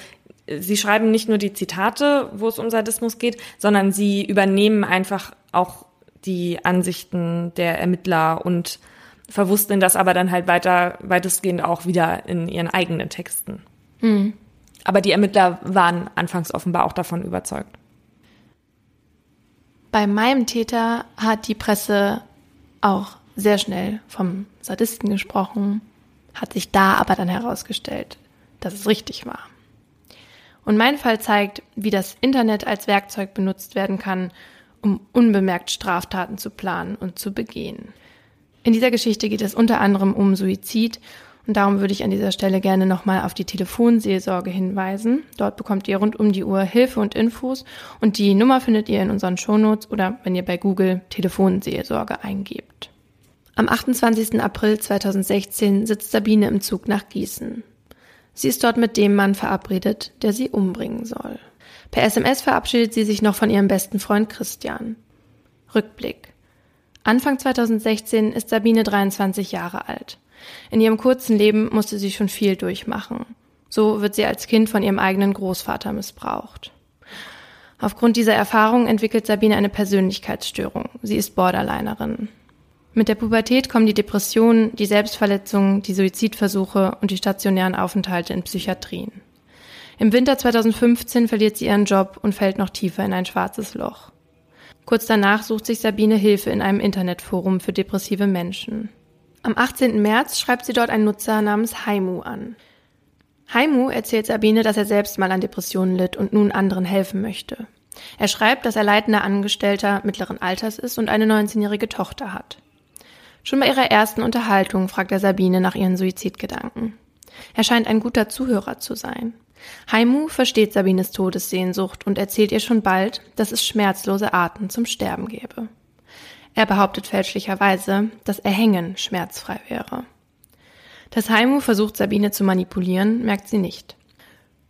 sie schreiben nicht nur die Zitate, wo es um Sadismus geht, sondern sie übernehmen einfach auch die Ansichten der Ermittler und verwussten das aber dann halt weiter, weitestgehend auch wieder in ihren eigenen Texten. Mhm. Aber die Ermittler waren anfangs offenbar auch davon überzeugt. Bei meinem Täter hat die Presse auch sehr schnell vom Sadisten gesprochen, hat sich da aber dann herausgestellt, dass es richtig war. Und mein Fall zeigt, wie das Internet als Werkzeug benutzt werden kann, um unbemerkt Straftaten zu planen und zu begehen. In dieser Geschichte geht es unter anderem um Suizid und darum würde ich an dieser Stelle gerne nochmal auf die Telefonseelsorge hinweisen. Dort bekommt ihr rund um die Uhr Hilfe und Infos und die Nummer findet ihr in unseren Shownotes oder wenn ihr bei Google Telefonseelsorge eingebt. Am 28. April 2016 sitzt Sabine im Zug nach Gießen. Sie ist dort mit dem Mann verabredet, der sie umbringen soll. Per SMS verabschiedet sie sich noch von ihrem besten Freund Christian. Rückblick. Anfang 2016 ist Sabine 23 Jahre alt. In ihrem kurzen Leben musste sie schon viel durchmachen. So wird sie als Kind von ihrem eigenen Großvater missbraucht. Aufgrund dieser Erfahrung entwickelt Sabine eine Persönlichkeitsstörung. Sie ist Borderlinerin. Mit der Pubertät kommen die Depressionen, die Selbstverletzungen, die Suizidversuche und die stationären Aufenthalte in Psychiatrien. Im Winter 2015 verliert sie ihren Job und fällt noch tiefer in ein schwarzes Loch. Kurz danach sucht sich Sabine Hilfe in einem Internetforum für depressive Menschen. Am 18. März schreibt sie dort einen Nutzer namens Haimu an. Haimu erzählt Sabine, dass er selbst mal an Depressionen litt und nun anderen helfen möchte. Er schreibt, dass er leitender Angestellter mittleren Alters ist und eine 19-jährige Tochter hat. Schon bei ihrer ersten Unterhaltung fragt er Sabine nach ihren Suizidgedanken. Er scheint ein guter Zuhörer zu sein. Haimu versteht Sabines Todessehnsucht und erzählt ihr schon bald, dass es schmerzlose Arten zum Sterben gäbe. Er behauptet fälschlicherweise, dass Erhängen schmerzfrei wäre. Dass Haimu versucht, Sabine zu manipulieren, merkt sie nicht.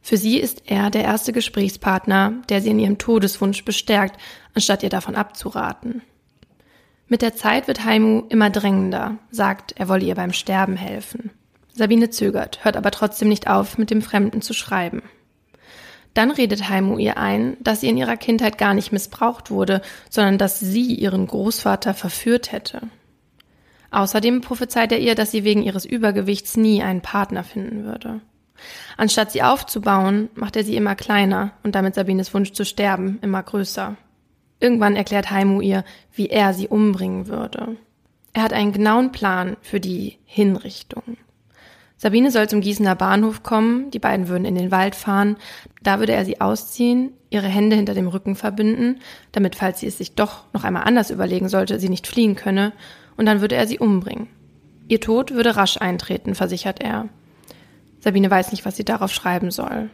Für sie ist er der erste Gesprächspartner, der sie in ihrem Todeswunsch bestärkt, anstatt ihr davon abzuraten. Mit der Zeit wird Haimu immer drängender, sagt, er wolle ihr beim Sterben helfen. Sabine zögert, hört aber trotzdem nicht auf, mit dem Fremden zu schreiben. Dann redet Haimu ihr ein, dass sie in ihrer Kindheit gar nicht missbraucht wurde, sondern dass sie ihren Großvater verführt hätte. Außerdem prophezeit er ihr, dass sie wegen ihres Übergewichts nie einen Partner finden würde. Anstatt sie aufzubauen, macht er sie immer kleiner und damit Sabines Wunsch zu sterben immer größer. Irgendwann erklärt Haimu ihr, wie er sie umbringen würde. Er hat einen genauen Plan für die Hinrichtung. Sabine soll zum Gießener Bahnhof kommen, die beiden würden in den Wald fahren, da würde er sie ausziehen, ihre Hände hinter dem Rücken verbinden, damit, falls sie es sich doch noch einmal anders überlegen sollte, sie nicht fliehen könne, und dann würde er sie umbringen. Ihr Tod würde rasch eintreten, versichert er. Sabine weiß nicht, was sie darauf schreiben soll.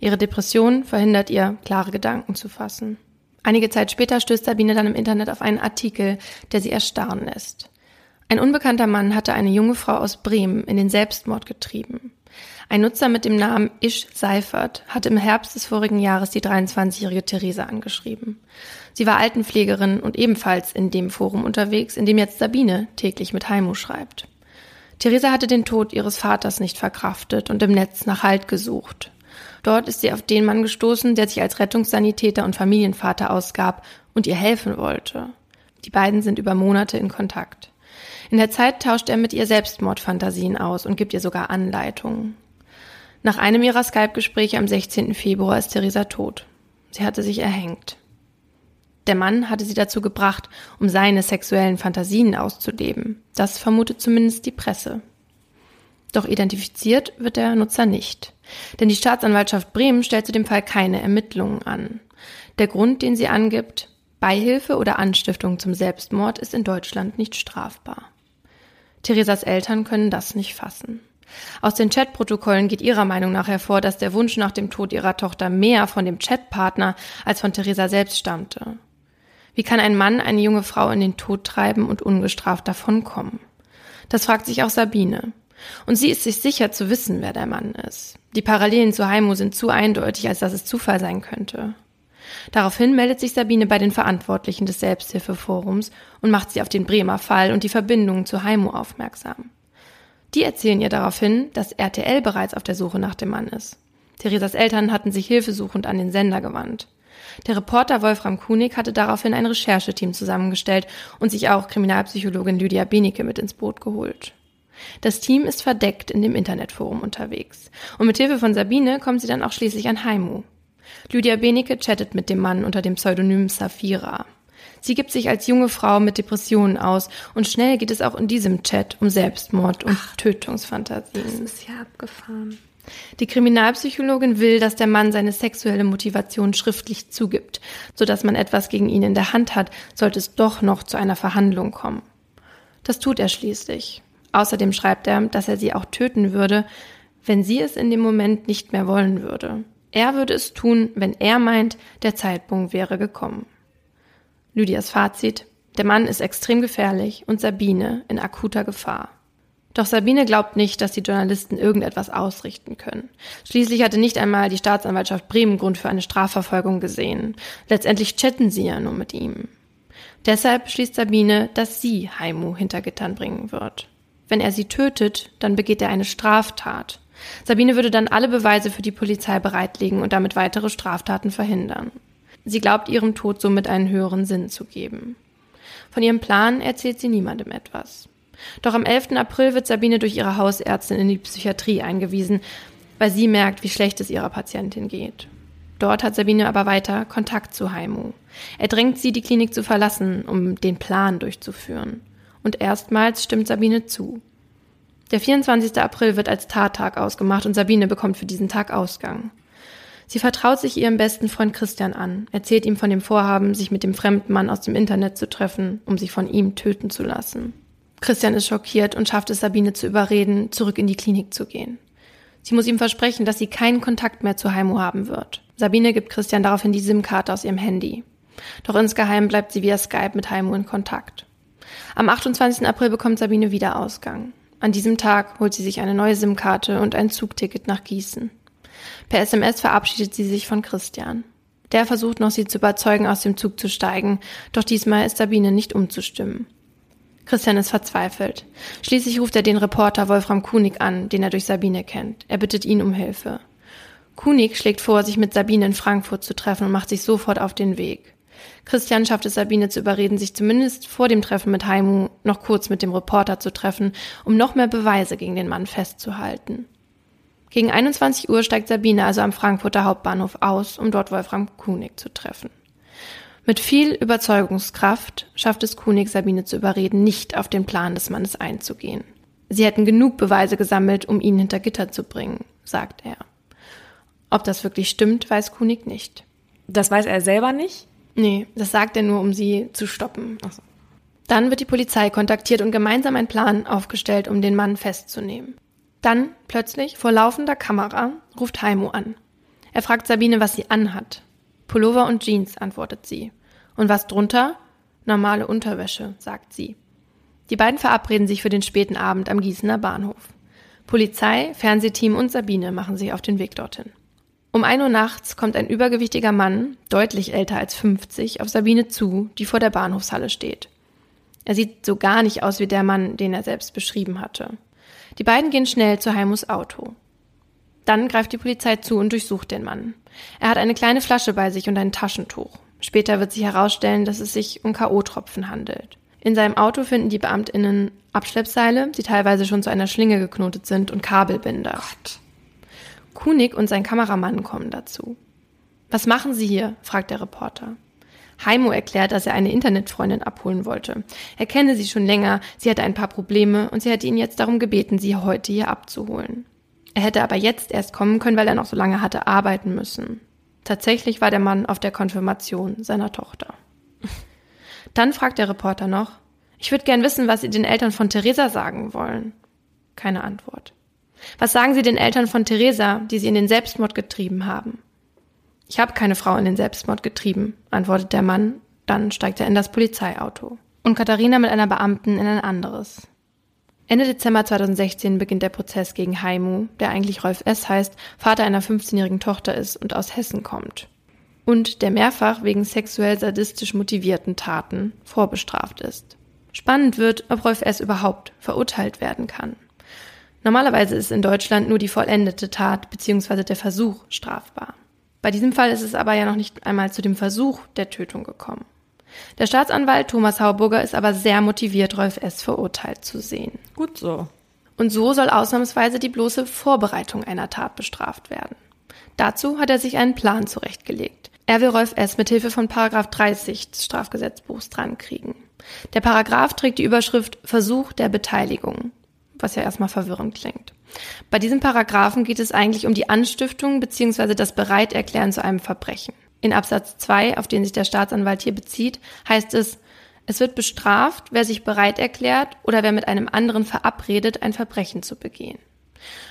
Ihre Depression verhindert ihr, klare Gedanken zu fassen. Einige Zeit später stößt Sabine dann im Internet auf einen Artikel, der sie erstarren lässt. Ein unbekannter Mann hatte eine junge Frau aus Bremen in den Selbstmord getrieben. Ein Nutzer mit dem Namen Ish Seifert hatte im Herbst des vorigen Jahres die 23-jährige Theresa angeschrieben. Sie war Altenpflegerin und ebenfalls in dem Forum unterwegs, in dem jetzt Sabine täglich mit Heimu schreibt. Theresa hatte den Tod ihres Vaters nicht verkraftet und im Netz nach Halt gesucht. Dort ist sie auf den Mann gestoßen, der sich als Rettungssanitäter und Familienvater ausgab und ihr helfen wollte. Die beiden sind über Monate in Kontakt. In der Zeit tauscht er mit ihr Selbstmordfantasien aus und gibt ihr sogar Anleitungen. Nach einem ihrer Skype-Gespräche am 16. Februar ist Theresa tot. Sie hatte sich erhängt. Der Mann hatte sie dazu gebracht, um seine sexuellen Fantasien auszuleben. Das vermutet zumindest die Presse. Doch identifiziert wird der Nutzer nicht. Denn die Staatsanwaltschaft Bremen stellt zu dem Fall keine Ermittlungen an. Der Grund, den sie angibt, Beihilfe oder Anstiftung zum Selbstmord, ist in Deutschland nicht strafbar. Theresas Eltern können das nicht fassen. Aus den Chatprotokollen geht ihrer Meinung nach hervor, dass der Wunsch nach dem Tod ihrer Tochter mehr von dem Chatpartner als von Theresa selbst stammte. Wie kann ein Mann eine junge Frau in den Tod treiben und ungestraft davonkommen? Das fragt sich auch Sabine. Und sie ist sich sicher zu wissen, wer der Mann ist. Die Parallelen zu Heimo sind zu eindeutig, als dass es Zufall sein könnte. Daraufhin meldet sich Sabine bei den Verantwortlichen des Selbsthilfeforums und macht sie auf den Bremer Fall und die Verbindungen zu Heimo aufmerksam. Die erzählen ihr daraufhin, dass RTL bereits auf der Suche nach dem Mann ist. Theresas Eltern hatten sich hilfesuchend an den Sender gewandt. Der Reporter Wolfram Kunig hatte daraufhin ein Rechercheteam zusammengestellt und sich auch Kriminalpsychologin Lydia Benecke mit ins Boot geholt. Das Team ist verdeckt in dem Internetforum unterwegs. Und mit Hilfe von Sabine kommen sie dann auch schließlich an Haimu. Lydia Benecke chattet mit dem Mann unter dem Pseudonym Safira. Sie gibt sich als junge Frau mit Depressionen aus und schnell geht es auch in diesem Chat um Selbstmord und Ach, Tötungsfantasien. Das ist ja abgefahren. Die Kriminalpsychologin will, dass der Mann seine sexuelle Motivation schriftlich zugibt, sodass man etwas gegen ihn in der Hand hat, sollte es doch noch zu einer Verhandlung kommen. Das tut er schließlich. Außerdem schreibt er, dass er sie auch töten würde, wenn sie es in dem Moment nicht mehr wollen würde. Er würde es tun, wenn er meint, der Zeitpunkt wäre gekommen. Lydias Fazit, der Mann ist extrem gefährlich und Sabine in akuter Gefahr. Doch Sabine glaubt nicht, dass die Journalisten irgendetwas ausrichten können. Schließlich hatte nicht einmal die Staatsanwaltschaft Bremen Grund für eine Strafverfolgung gesehen. Letztendlich chatten sie ja nur mit ihm. Deshalb beschließt Sabine, dass sie Haimu hinter Gittern bringen wird. Wenn er sie tötet, dann begeht er eine Straftat. Sabine würde dann alle Beweise für die Polizei bereitlegen und damit weitere Straftaten verhindern. Sie glaubt ihrem Tod somit einen höheren Sinn zu geben. Von ihrem Plan erzählt sie niemandem etwas. Doch am 11. April wird Sabine durch ihre Hausärztin in die Psychiatrie eingewiesen, weil sie merkt, wie schlecht es ihrer Patientin geht. Dort hat Sabine aber weiter Kontakt zu Haimu. Er drängt sie, die Klinik zu verlassen, um den Plan durchzuführen. Und erstmals stimmt Sabine zu. Der 24. April wird als Tattag ausgemacht und Sabine bekommt für diesen Tag Ausgang. Sie vertraut sich ihrem besten Freund Christian an, erzählt ihm von dem Vorhaben, sich mit dem fremden Mann aus dem Internet zu treffen, um sich von ihm töten zu lassen. Christian ist schockiert und schafft es Sabine zu überreden, zurück in die Klinik zu gehen. Sie muss ihm versprechen, dass sie keinen Kontakt mehr zu Heimo haben wird. Sabine gibt Christian daraufhin die SIM-Karte aus ihrem Handy. Doch insgeheim bleibt sie via Skype mit Heimo in Kontakt. Am 28. April bekommt Sabine wieder Ausgang. An diesem Tag holt sie sich eine neue SIM-Karte und ein Zugticket nach Gießen. Per SMS verabschiedet sie sich von Christian. Der versucht noch, sie zu überzeugen, aus dem Zug zu steigen, doch diesmal ist Sabine nicht umzustimmen. Christian ist verzweifelt. Schließlich ruft er den Reporter Wolfram Kunig an, den er durch Sabine kennt. Er bittet ihn um Hilfe. Kunig schlägt vor, sich mit Sabine in Frankfurt zu treffen und macht sich sofort auf den Weg. Christian schafft es Sabine zu überreden, sich zumindest vor dem Treffen mit Haimu noch kurz mit dem Reporter zu treffen, um noch mehr Beweise gegen den Mann festzuhalten. Gegen 21 Uhr steigt Sabine also am Frankfurter Hauptbahnhof aus, um dort Wolfram Kunig zu treffen. Mit viel Überzeugungskraft schafft es Kunig, Sabine zu überreden, nicht auf den Plan des Mannes einzugehen. Sie hätten genug Beweise gesammelt, um ihn hinter Gitter zu bringen, sagt er. Ob das wirklich stimmt, weiß Kunig nicht. Das weiß er selber nicht? Nee, das sagt er nur, um sie zu stoppen. So. Dann wird die Polizei kontaktiert und gemeinsam ein Plan aufgestellt, um den Mann festzunehmen. Dann, plötzlich, vor laufender Kamera, ruft Heimo an. Er fragt Sabine, was sie anhat. Pullover und Jeans, antwortet sie. Und was drunter? Normale Unterwäsche, sagt sie. Die beiden verabreden sich für den späten Abend am Gießener Bahnhof. Polizei, Fernsehteam und Sabine machen sich auf den Weg dorthin. Um ein Uhr nachts kommt ein übergewichtiger Mann, deutlich älter als 50, auf Sabine zu, die vor der Bahnhofshalle steht. Er sieht so gar nicht aus wie der Mann, den er selbst beschrieben hatte. Die beiden gehen schnell zu Heimus Auto. Dann greift die Polizei zu und durchsucht den Mann. Er hat eine kleine Flasche bei sich und ein Taschentuch. Später wird sich herausstellen, dass es sich um K.O.-Tropfen handelt. In seinem Auto finden die BeamtInnen Abschleppseile, die teilweise schon zu einer Schlinge geknotet sind, und Kabelbinder. Gott. Kunig und sein Kameramann kommen dazu. Was machen Sie hier? fragt der Reporter. Heimo erklärt, dass er eine Internetfreundin abholen wollte. Er kenne sie schon länger, sie hatte ein paar Probleme und sie hätte ihn jetzt darum gebeten, sie heute hier abzuholen. Er hätte aber jetzt erst kommen können, weil er noch so lange hatte arbeiten müssen. Tatsächlich war der Mann auf der Konfirmation seiner Tochter. Dann fragt der Reporter noch, ich würde gern wissen, was Sie den Eltern von Theresa sagen wollen. Keine Antwort. Was sagen Sie den Eltern von Theresa, die Sie in den Selbstmord getrieben haben? Ich habe keine Frau in den Selbstmord getrieben, antwortet der Mann. Dann steigt er in das Polizeiauto. Und Katharina mit einer Beamten in ein anderes. Ende Dezember 2016 beginnt der Prozess gegen Haimu, der eigentlich Rolf S. heißt, Vater einer 15-jährigen Tochter ist und aus Hessen kommt. Und der mehrfach wegen sexuell sadistisch motivierten Taten vorbestraft ist. Spannend wird, ob Rolf S. überhaupt verurteilt werden kann. Normalerweise ist in Deutschland nur die vollendete Tat bzw. der Versuch strafbar. Bei diesem Fall ist es aber ja noch nicht einmal zu dem Versuch der Tötung gekommen. Der Staatsanwalt Thomas Hauburger ist aber sehr motiviert, Rolf S. verurteilt zu sehen. Gut so. Und so soll ausnahmsweise die bloße Vorbereitung einer Tat bestraft werden. Dazu hat er sich einen Plan zurechtgelegt. Er will Rolf S. mit Hilfe von Paragraph 30 des Strafgesetzbuchs drankriegen. Der Paragraph trägt die Überschrift Versuch der Beteiligung was ja erstmal verwirrend klingt. Bei diesem Paragraphen geht es eigentlich um die Anstiftung bzw. das Bereiterklären zu einem Verbrechen. In Absatz 2, auf den sich der Staatsanwalt hier bezieht, heißt es, es wird bestraft, wer sich bereit erklärt oder wer mit einem anderen verabredet, ein Verbrechen zu begehen.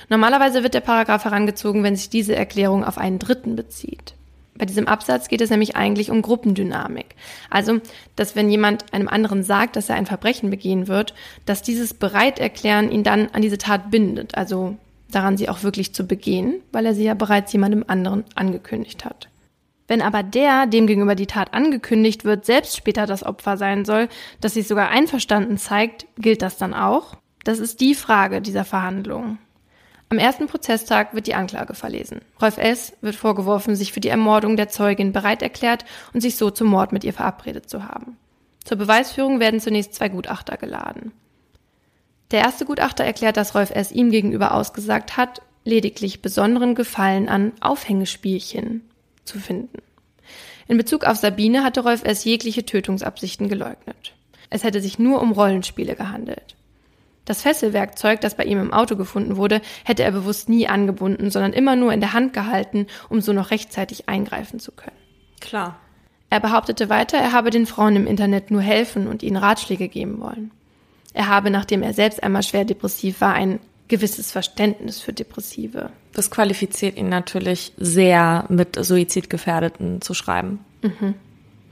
Normalerweise wird der Paragraph herangezogen, wenn sich diese Erklärung auf einen Dritten bezieht. Bei diesem Absatz geht es nämlich eigentlich um Gruppendynamik. Also, dass wenn jemand einem anderen sagt, dass er ein Verbrechen begehen wird, dass dieses Bereiterklären ihn dann an diese Tat bindet, also daran sie auch wirklich zu begehen, weil er sie ja bereits jemandem anderen angekündigt hat. Wenn aber der, dem gegenüber die Tat angekündigt wird, selbst später das Opfer sein soll, das sich sogar einverstanden zeigt, gilt das dann auch? Das ist die Frage dieser Verhandlungen. Am ersten Prozesstag wird die Anklage verlesen. Rolf S. wird vorgeworfen, sich für die Ermordung der Zeugin bereit erklärt und sich so zum Mord mit ihr verabredet zu haben. Zur Beweisführung werden zunächst zwei Gutachter geladen. Der erste Gutachter erklärt, dass Rolf S. ihm gegenüber ausgesagt hat, lediglich besonderen Gefallen an Aufhängespielchen zu finden. In Bezug auf Sabine hatte Rolf S. jegliche Tötungsabsichten geleugnet. Es hätte sich nur um Rollenspiele gehandelt. Das Fesselwerkzeug, das bei ihm im Auto gefunden wurde, hätte er bewusst nie angebunden, sondern immer nur in der Hand gehalten, um so noch rechtzeitig eingreifen zu können. Klar. Er behauptete weiter, er habe den Frauen im Internet nur helfen und ihnen Ratschläge geben wollen. Er habe, nachdem er selbst einmal schwer depressiv war, ein gewisses Verständnis für Depressive. Das qualifiziert ihn natürlich sehr, mit Suizidgefährdeten zu schreiben. Mhm.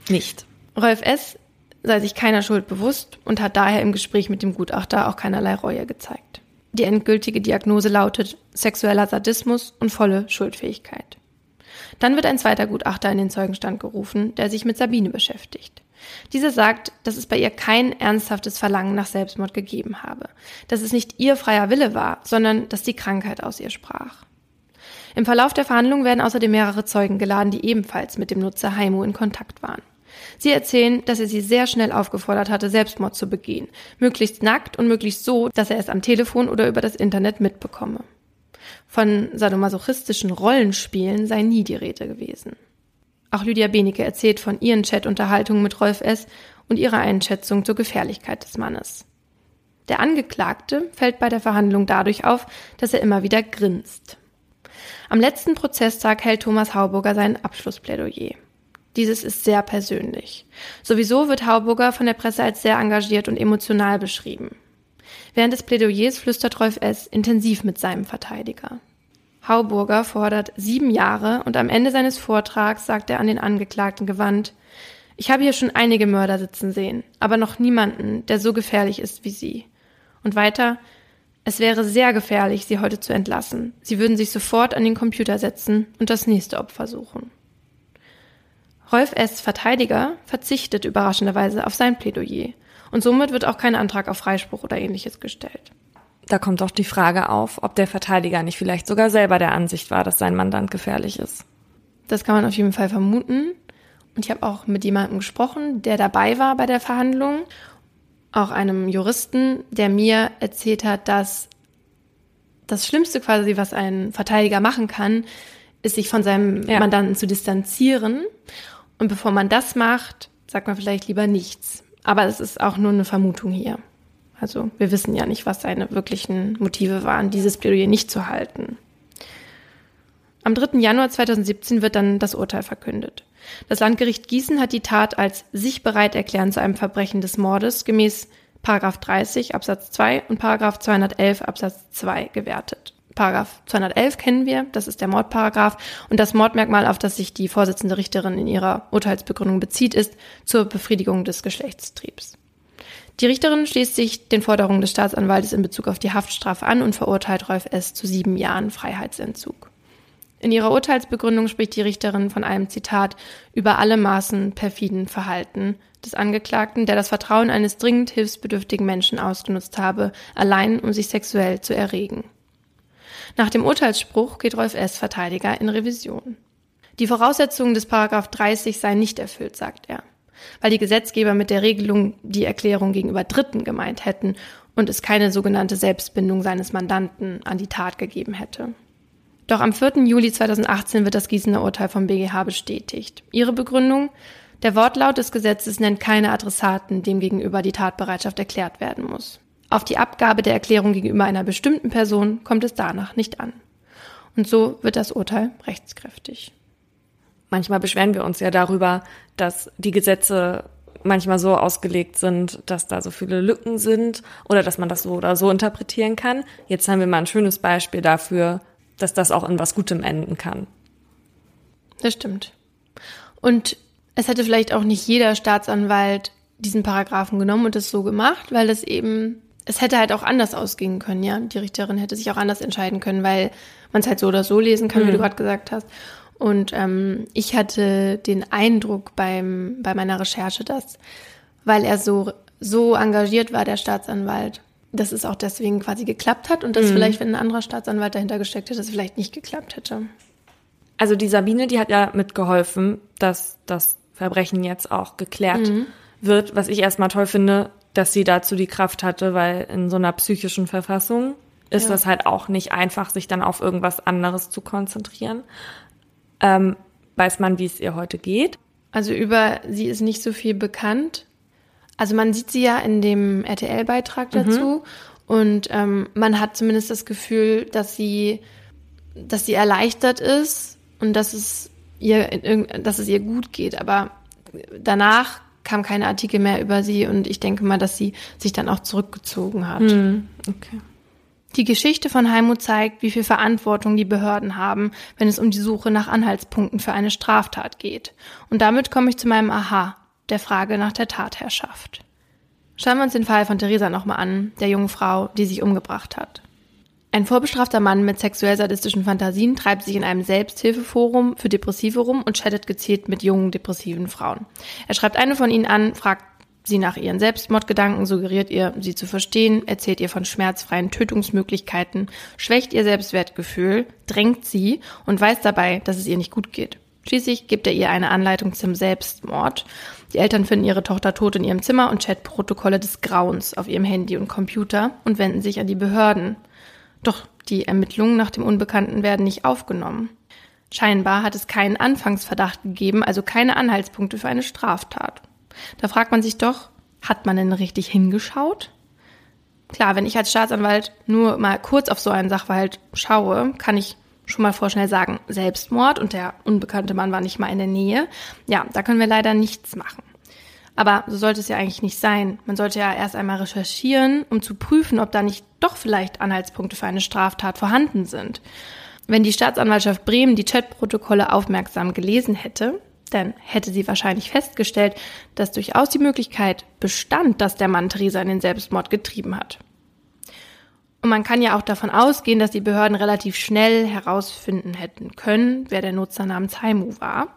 Nicht. Rolf S. sei sich keiner Schuld bewusst und hat daher im Gespräch mit dem Gutachter auch keinerlei Reue gezeigt. Die endgültige Diagnose lautet sexueller Sadismus und volle Schuldfähigkeit. Dann wird ein zweiter Gutachter in den Zeugenstand gerufen, der sich mit Sabine beschäftigt. Dieser sagt, dass es bei ihr kein ernsthaftes Verlangen nach Selbstmord gegeben habe, dass es nicht ihr freier Wille war, sondern dass die Krankheit aus ihr sprach. Im Verlauf der Verhandlung werden außerdem mehrere Zeugen geladen, die ebenfalls mit dem Nutzer Heimo in Kontakt waren. Sie erzählen, dass er sie sehr schnell aufgefordert hatte, Selbstmord zu begehen, möglichst nackt und möglichst so, dass er es am Telefon oder über das Internet mitbekomme. Von sadomasochistischen Rollenspielen sei nie die Rede gewesen. Auch Lydia Benecke erzählt von ihren Chatunterhaltungen mit Rolf S. und ihrer Einschätzung zur Gefährlichkeit des Mannes. Der Angeklagte fällt bei der Verhandlung dadurch auf, dass er immer wieder grinst. Am letzten Prozesstag hält Thomas Hauburger sein Abschlussplädoyer. Dieses ist sehr persönlich. Sowieso wird Hauburger von der Presse als sehr engagiert und emotional beschrieben. Während des Plädoyers flüstert Rolf S. intensiv mit seinem Verteidiger. Hauburger fordert sieben Jahre und am Ende seines Vortrags sagt er an den Angeklagten gewandt, ich habe hier schon einige Mörder sitzen sehen, aber noch niemanden, der so gefährlich ist wie Sie. Und weiter, es wäre sehr gefährlich, Sie heute zu entlassen. Sie würden sich sofort an den Computer setzen und das nächste Opfer suchen. Rolf S. Verteidiger verzichtet überraschenderweise auf sein Plädoyer und somit wird auch kein Antrag auf Freispruch oder ähnliches gestellt. Da kommt auch die Frage auf, ob der Verteidiger nicht vielleicht sogar selber der Ansicht war, dass sein Mandant gefährlich ist. Das kann man auf jeden Fall vermuten. Und ich habe auch mit jemandem gesprochen, der dabei war bei der Verhandlung, auch einem Juristen, der mir erzählt hat, dass das Schlimmste quasi, was ein Verteidiger machen kann, ist, sich von seinem ja. Mandanten zu distanzieren. Und bevor man das macht, sagt man vielleicht lieber nichts. Aber es ist auch nur eine Vermutung hier. Also wir wissen ja nicht, was seine wirklichen Motive waren, dieses Plädoyer nicht zu halten. Am 3. Januar 2017 wird dann das Urteil verkündet. Das Landgericht Gießen hat die Tat als sich bereit erklären zu einem Verbrechen des Mordes gemäß Paragraph 30 Absatz 2 und Paragraph 211 Absatz 2 gewertet. Paragraph 211 kennen wir, das ist der Mordparagraph und das Mordmerkmal, auf das sich die Vorsitzende Richterin in ihrer Urteilsbegründung bezieht, ist zur Befriedigung des Geschlechtstriebs. Die Richterin schließt sich den Forderungen des Staatsanwaltes in Bezug auf die Haftstrafe an und verurteilt Rolf S. zu sieben Jahren Freiheitsentzug. In ihrer Urteilsbegründung spricht die Richterin von einem Zitat über alle Maßen perfiden Verhalten des Angeklagten, der das Vertrauen eines dringend hilfsbedürftigen Menschen ausgenutzt habe, allein um sich sexuell zu erregen. Nach dem Urteilsspruch geht Rolf S. Verteidiger in Revision. Die Voraussetzungen des Paragraph 30 seien nicht erfüllt, sagt er weil die Gesetzgeber mit der Regelung die Erklärung gegenüber Dritten gemeint hätten und es keine sogenannte Selbstbindung seines Mandanten an die Tat gegeben hätte. Doch am 4. Juli 2018 wird das Gießener Urteil vom BGH bestätigt. Ihre Begründung? Der Wortlaut des Gesetzes nennt keine Adressaten, dem gegenüber die Tatbereitschaft erklärt werden muss. Auf die Abgabe der Erklärung gegenüber einer bestimmten Person kommt es danach nicht an. Und so wird das Urteil rechtskräftig. Manchmal beschweren wir uns ja darüber, dass die Gesetze manchmal so ausgelegt sind, dass da so viele Lücken sind oder dass man das so oder so interpretieren kann. Jetzt haben wir mal ein schönes Beispiel dafür, dass das auch in was Gutem enden kann. Das stimmt. Und es hätte vielleicht auch nicht jeder Staatsanwalt diesen Paragraphen genommen und es so gemacht, weil es eben, es hätte halt auch anders ausgehen können, ja. Die Richterin hätte sich auch anders entscheiden können, weil man es halt so oder so lesen kann, mhm. wie du gerade gesagt hast. Und ähm, ich hatte den Eindruck beim, bei meiner Recherche, dass, weil er so, so engagiert war, der Staatsanwalt, dass es auch deswegen quasi geklappt hat und dass mhm. vielleicht, wenn ein anderer Staatsanwalt dahinter gesteckt hätte, es vielleicht nicht geklappt hätte. Also die Sabine, die hat ja mitgeholfen, dass das Verbrechen jetzt auch geklärt mhm. wird, was ich erstmal toll finde, dass sie dazu die Kraft hatte, weil in so einer psychischen Verfassung ist ja. das halt auch nicht einfach, sich dann auf irgendwas anderes zu konzentrieren. Ähm, weiß man, wie es ihr heute geht? Also über sie ist nicht so viel bekannt. Also man sieht sie ja in dem RTL-Beitrag mhm. dazu mhm. und ähm, man hat zumindest das Gefühl, dass sie, dass sie erleichtert ist und dass es ihr, dass es ihr gut geht. Aber danach kam keine Artikel mehr über sie und ich denke mal, dass sie sich dann auch zurückgezogen hat. Mhm. Okay. Die Geschichte von Heimo zeigt, wie viel Verantwortung die Behörden haben, wenn es um die Suche nach Anhaltspunkten für eine Straftat geht. Und damit komme ich zu meinem Aha, der Frage nach der Tatherrschaft. Schauen wir uns den Fall von Theresa nochmal an, der jungen Frau, die sich umgebracht hat. Ein vorbestrafter Mann mit sexuell-sadistischen Fantasien treibt sich in einem Selbsthilfeforum für Depressive rum und chattet gezielt mit jungen depressiven Frauen. Er schreibt eine von ihnen an, fragt sie nach ihren Selbstmordgedanken, suggeriert ihr, sie zu verstehen, erzählt ihr von schmerzfreien Tötungsmöglichkeiten, schwächt ihr Selbstwertgefühl, drängt sie und weiß dabei, dass es ihr nicht gut geht. Schließlich gibt er ihr eine Anleitung zum Selbstmord. Die Eltern finden ihre Tochter tot in ihrem Zimmer und Chatprotokolle des Grauens auf ihrem Handy und Computer und wenden sich an die Behörden. Doch die Ermittlungen nach dem Unbekannten werden nicht aufgenommen. Scheinbar hat es keinen Anfangsverdacht gegeben, also keine Anhaltspunkte für eine Straftat. Da fragt man sich doch, hat man denn richtig hingeschaut? Klar, wenn ich als Staatsanwalt nur mal kurz auf so einen Sachverhalt schaue, kann ich schon mal vorschnell sagen, Selbstmord und der unbekannte Mann war nicht mal in der Nähe. Ja, da können wir leider nichts machen. Aber so sollte es ja eigentlich nicht sein. Man sollte ja erst einmal recherchieren, um zu prüfen, ob da nicht doch vielleicht Anhaltspunkte für eine Straftat vorhanden sind. Wenn die Staatsanwaltschaft Bremen die Chatprotokolle aufmerksam gelesen hätte, dann hätte sie wahrscheinlich festgestellt, dass durchaus die Möglichkeit bestand, dass der Mann Theresa in den Selbstmord getrieben hat. Und man kann ja auch davon ausgehen, dass die Behörden relativ schnell herausfinden hätten können, wer der Nutzer namens Haimu war.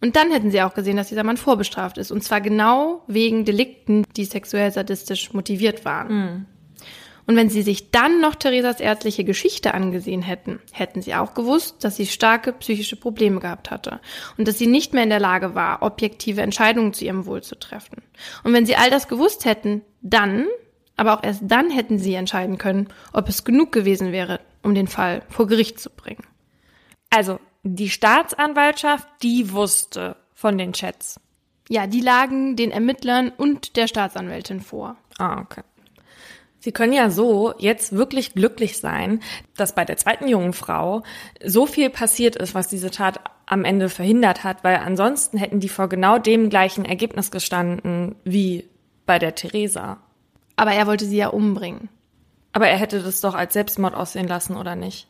Und dann hätten sie auch gesehen, dass dieser Mann vorbestraft ist. Und zwar genau wegen Delikten, die sexuell sadistisch motiviert waren. Mhm. Und wenn sie sich dann noch Theresas ärztliche Geschichte angesehen hätten, hätten sie auch gewusst, dass sie starke psychische Probleme gehabt hatte und dass sie nicht mehr in der Lage war, objektive Entscheidungen zu ihrem Wohl zu treffen. Und wenn sie all das gewusst hätten, dann, aber auch erst dann hätten sie entscheiden können, ob es genug gewesen wäre, um den Fall vor Gericht zu bringen. Also, die Staatsanwaltschaft, die wusste von den Chats. Ja, die lagen den Ermittlern und der Staatsanwältin vor. Ah, okay. Sie können ja so jetzt wirklich glücklich sein, dass bei der zweiten jungen Frau so viel passiert ist, was diese Tat am Ende verhindert hat, weil ansonsten hätten die vor genau dem gleichen Ergebnis gestanden wie bei der Theresa. Aber er wollte sie ja umbringen. Aber er hätte das doch als Selbstmord aussehen lassen, oder nicht?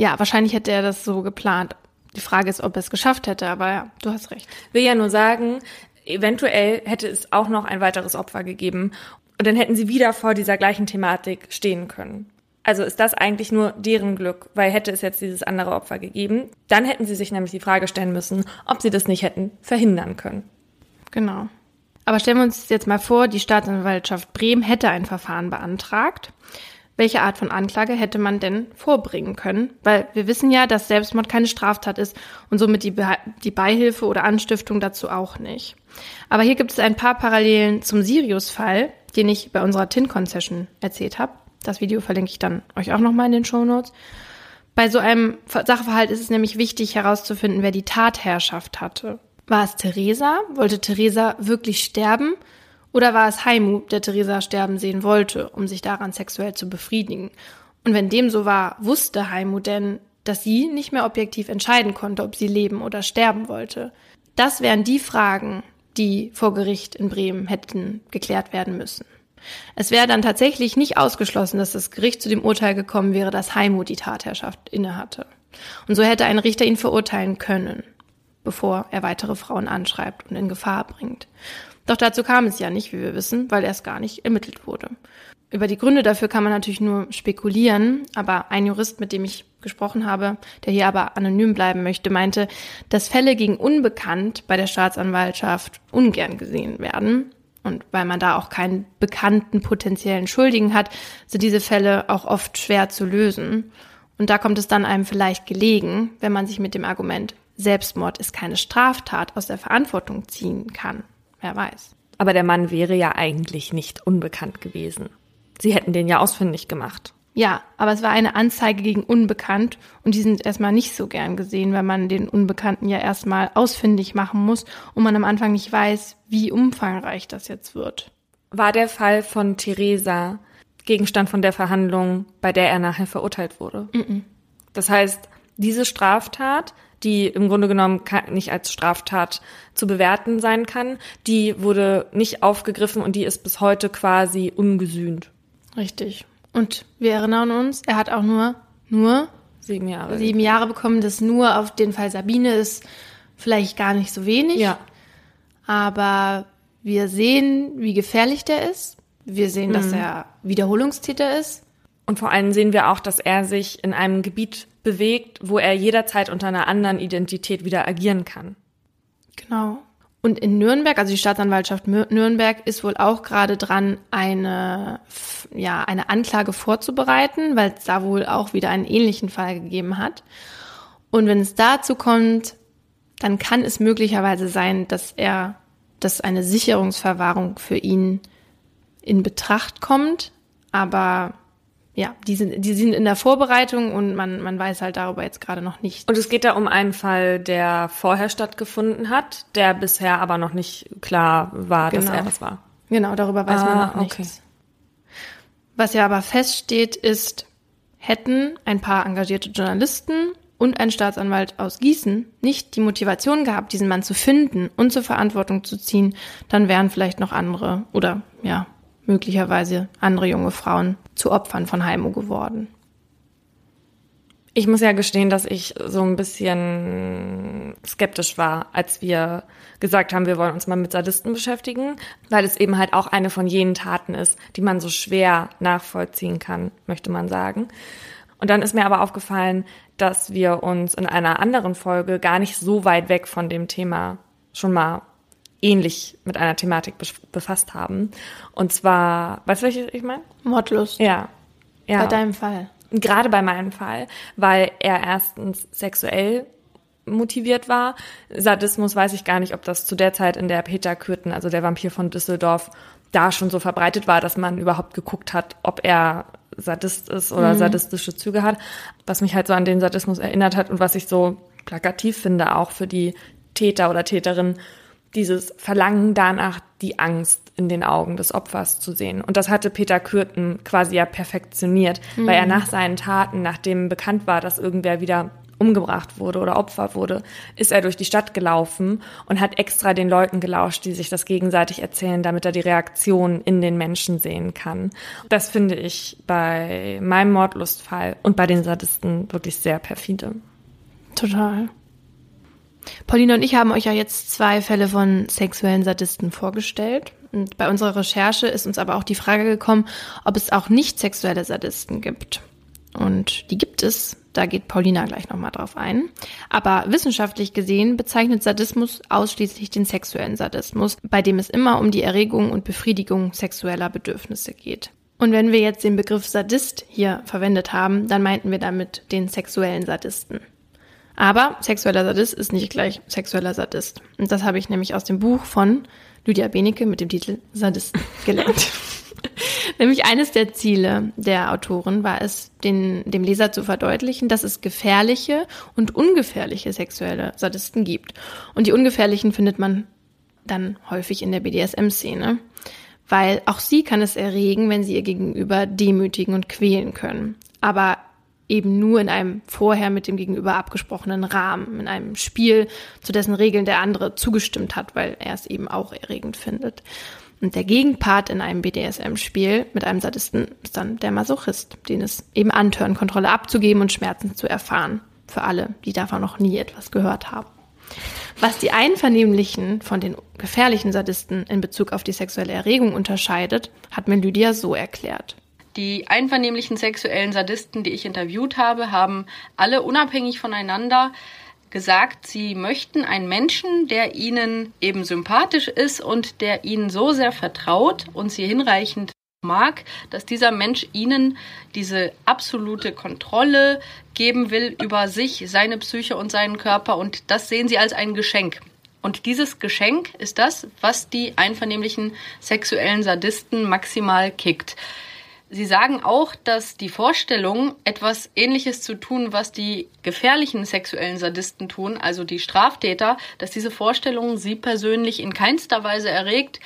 Ja, wahrscheinlich hätte er das so geplant. Die Frage ist, ob er es geschafft hätte, aber ja, du hast recht. Will ja nur sagen, eventuell hätte es auch noch ein weiteres Opfer gegeben und dann hätten sie wieder vor dieser gleichen Thematik stehen können. Also ist das eigentlich nur deren Glück, weil hätte es jetzt dieses andere Opfer gegeben, dann hätten sie sich nämlich die Frage stellen müssen, ob sie das nicht hätten verhindern können. Genau. Aber stellen wir uns jetzt mal vor, die Staatsanwaltschaft Bremen hätte ein Verfahren beantragt. Welche Art von Anklage hätte man denn vorbringen können? Weil wir wissen ja, dass Selbstmord keine Straftat ist und somit die, Be die Beihilfe oder Anstiftung dazu auch nicht. Aber hier gibt es ein paar Parallelen zum Sirius-Fall, den ich bei unserer Tin-Concession erzählt habe. Das Video verlinke ich dann euch auch nochmal in den Show Notes. Bei so einem Sachverhalt ist es nämlich wichtig herauszufinden, wer die Tatherrschaft hatte. War es Theresa? Wollte Theresa wirklich sterben? Oder war es Haimu, der Theresa sterben sehen wollte, um sich daran sexuell zu befriedigen? Und wenn dem so war, wusste Haimu denn, dass sie nicht mehr objektiv entscheiden konnte, ob sie leben oder sterben wollte. Das wären die Fragen, die vor Gericht in Bremen hätten geklärt werden müssen. Es wäre dann tatsächlich nicht ausgeschlossen, dass das Gericht zu dem Urteil gekommen wäre, dass Heimo die Tatherrschaft innehatte. Und so hätte ein Richter ihn verurteilen können, bevor er weitere Frauen anschreibt und in Gefahr bringt. Doch dazu kam es ja nicht, wie wir wissen, weil erst gar nicht ermittelt wurde. Über die Gründe dafür kann man natürlich nur spekulieren, aber ein Jurist, mit dem ich gesprochen habe, der hier aber anonym bleiben möchte, meinte, dass Fälle gegen Unbekannt bei der Staatsanwaltschaft ungern gesehen werden. Und weil man da auch keinen bekannten potenziellen Schuldigen hat, sind diese Fälle auch oft schwer zu lösen. Und da kommt es dann einem vielleicht gelegen, wenn man sich mit dem Argument Selbstmord ist keine Straftat aus der Verantwortung ziehen kann. Wer weiß. Aber der Mann wäre ja eigentlich nicht unbekannt gewesen. Sie hätten den ja ausfindig gemacht. Ja, aber es war eine Anzeige gegen Unbekannt und die sind erstmal nicht so gern gesehen, weil man den Unbekannten ja erstmal ausfindig machen muss und man am Anfang nicht weiß, wie umfangreich das jetzt wird. War der Fall von Theresa Gegenstand von der Verhandlung, bei der er nachher verurteilt wurde? Mm -mm. Das heißt, diese Straftat, die im Grunde genommen nicht als Straftat zu bewerten sein kann, die wurde nicht aufgegriffen und die ist bis heute quasi ungesühnt. Richtig. Und wir erinnern uns, er hat auch nur, nur Sieben Jahre. sieben Jahre bekommen. Das nur auf den Fall Sabine ist vielleicht gar nicht so wenig. Ja. Aber wir sehen, wie gefährlich der ist. Wir sehen, dass er Wiederholungstäter ist. Und vor allem sehen wir auch, dass er sich in einem Gebiet bewegt, wo er jederzeit unter einer anderen Identität wieder agieren kann. Genau. Und in Nürnberg, also die Staatsanwaltschaft Nürnberg, ist wohl auch gerade dran, eine, ja, eine Anklage vorzubereiten, weil es da wohl auch wieder einen ähnlichen Fall gegeben hat. Und wenn es dazu kommt, dann kann es möglicherweise sein, dass er, dass eine Sicherungsverwahrung für ihn in Betracht kommt. Aber ja, die sind, die sind in der Vorbereitung und man, man weiß halt darüber jetzt gerade noch nicht. Und es geht da um einen Fall, der vorher stattgefunden hat, der bisher aber noch nicht klar war, dass Genau. er das war. Genau, darüber weiß Ah, man noch okay. nichts. Was ja aber feststeht, ist, hätten ein paar engagierte Journalisten und ein Staatsanwalt aus Gießen nicht die Motivation gehabt, diesen Mann zu finden und zur Verantwortung zu ziehen, dann wären vielleicht noch andere oder ja, möglicherweise andere junge Frauen zu Opfern von Heimo geworden. Ich muss ja gestehen, dass ich so ein bisschen skeptisch war, als wir gesagt haben, wir wollen uns mal mit Sadisten beschäftigen, weil es eben halt auch eine von jenen Taten ist, die man so schwer nachvollziehen kann, möchte man sagen. Und dann ist mir aber aufgefallen, dass wir uns in einer anderen Folge gar nicht so weit weg von dem Thema schon mal ähnlich mit einer Thematik bef- befasst haben. Und zwar, weißt du, welche ich meine? Mordlust. Ja. ja. Bei deinem Fall. Gerade bei meinem Fall, weil er erstens sexuell motiviert war. Sadismus weiß ich gar nicht, ob das zu der Zeit, in der Peter Kürten, also der Vampir von Düsseldorf, da schon so verbreitet war, dass man überhaupt geguckt hat, ob er Sadist ist oder sadistische Züge hat. Was mich halt so an den Sadismus erinnert hat und was ich so plakativ finde, auch für die Täter oder Täterin, dieses Verlangen danach, die Angst in den Augen des Opfers zu sehen. Und das hatte Peter Kürten quasi ja perfektioniert, weil er nach seinen Taten, nachdem bekannt war, dass irgendwer wieder umgebracht wurde oder Opfer wurde, ist er durch die Stadt gelaufen und hat extra den Leuten gelauscht, die sich das gegenseitig erzählen, damit er die Reaktion in den Menschen sehen kann. Das finde ich bei meinem Mordlustfall und bei den Sadisten wirklich sehr perfide. Total. Pauline und ich haben euch ja jetzt zwei Fälle von sexuellen Sadisten vorgestellt. Und bei unserer Recherche ist uns aber auch die Frage gekommen, ob es auch nicht sexuelle Sadisten gibt. Und die gibt es. Da geht Paulina gleich nochmal drauf ein. Aber wissenschaftlich gesehen bezeichnet Sadismus ausschließlich den sexuellen Sadismus, bei dem es immer um die Erregung und Befriedigung sexueller Bedürfnisse geht. Und wenn wir jetzt den Begriff Sadist hier verwendet haben, dann meinten wir damit den sexuellen Sadisten. Aber sexueller Sadist ist nicht gleich sexueller Sadist. Und das habe ich nämlich aus dem Buch von Lydia Benecke mit dem Titel Sadisten gelernt. nämlich eines der Ziele der Autorin war es, den, dem Leser zu verdeutlichen, dass es gefährliche und ungefährliche sexuelle Sadisten gibt. Und die ungefährlichen findet man dann häufig in der BDSM-Szene. Weil auch sie kann es erregen, wenn sie ihr Gegenüber demütigen und quälen können. Aber eben nur in einem vorher mit dem Gegenüber abgesprochenen Rahmen, in einem Spiel, zu dessen Regeln der andere zugestimmt hat, weil er es eben auch erregend findet. Und der Gegenpart in einem BDSM-Spiel mit einem Sadisten ist dann der Masochist, den es eben antören, Kontrolle abzugeben und Schmerzen zu erfahren. Für alle, die davon noch nie etwas gehört haben. Was die einvernehmlichen von den gefährlichen Sadisten in Bezug auf die sexuelle Erregung unterscheidet, hat mir Lydia so erklärt. Die einvernehmlichen sexuellen Sadisten, die ich interviewt habe, haben alle unabhängig voneinander gesagt, sie möchten einen Menschen, der ihnen eben sympathisch ist und der ihnen so sehr vertraut und sie hinreichend mag, dass dieser Mensch ihnen diese absolute Kontrolle geben will über sich, seine Psyche und seinen Körper und das sehen sie als ein Geschenk. Und dieses Geschenk ist das, was die einvernehmlichen sexuellen Sadisten maximal kickt. Sie sagen auch, dass die Vorstellung, etwas Ähnliches zu tun, was die gefährlichen sexuellen Sadisten tun, also die Straftäter, dass diese Vorstellung sie persönlich in keinster Weise erregt,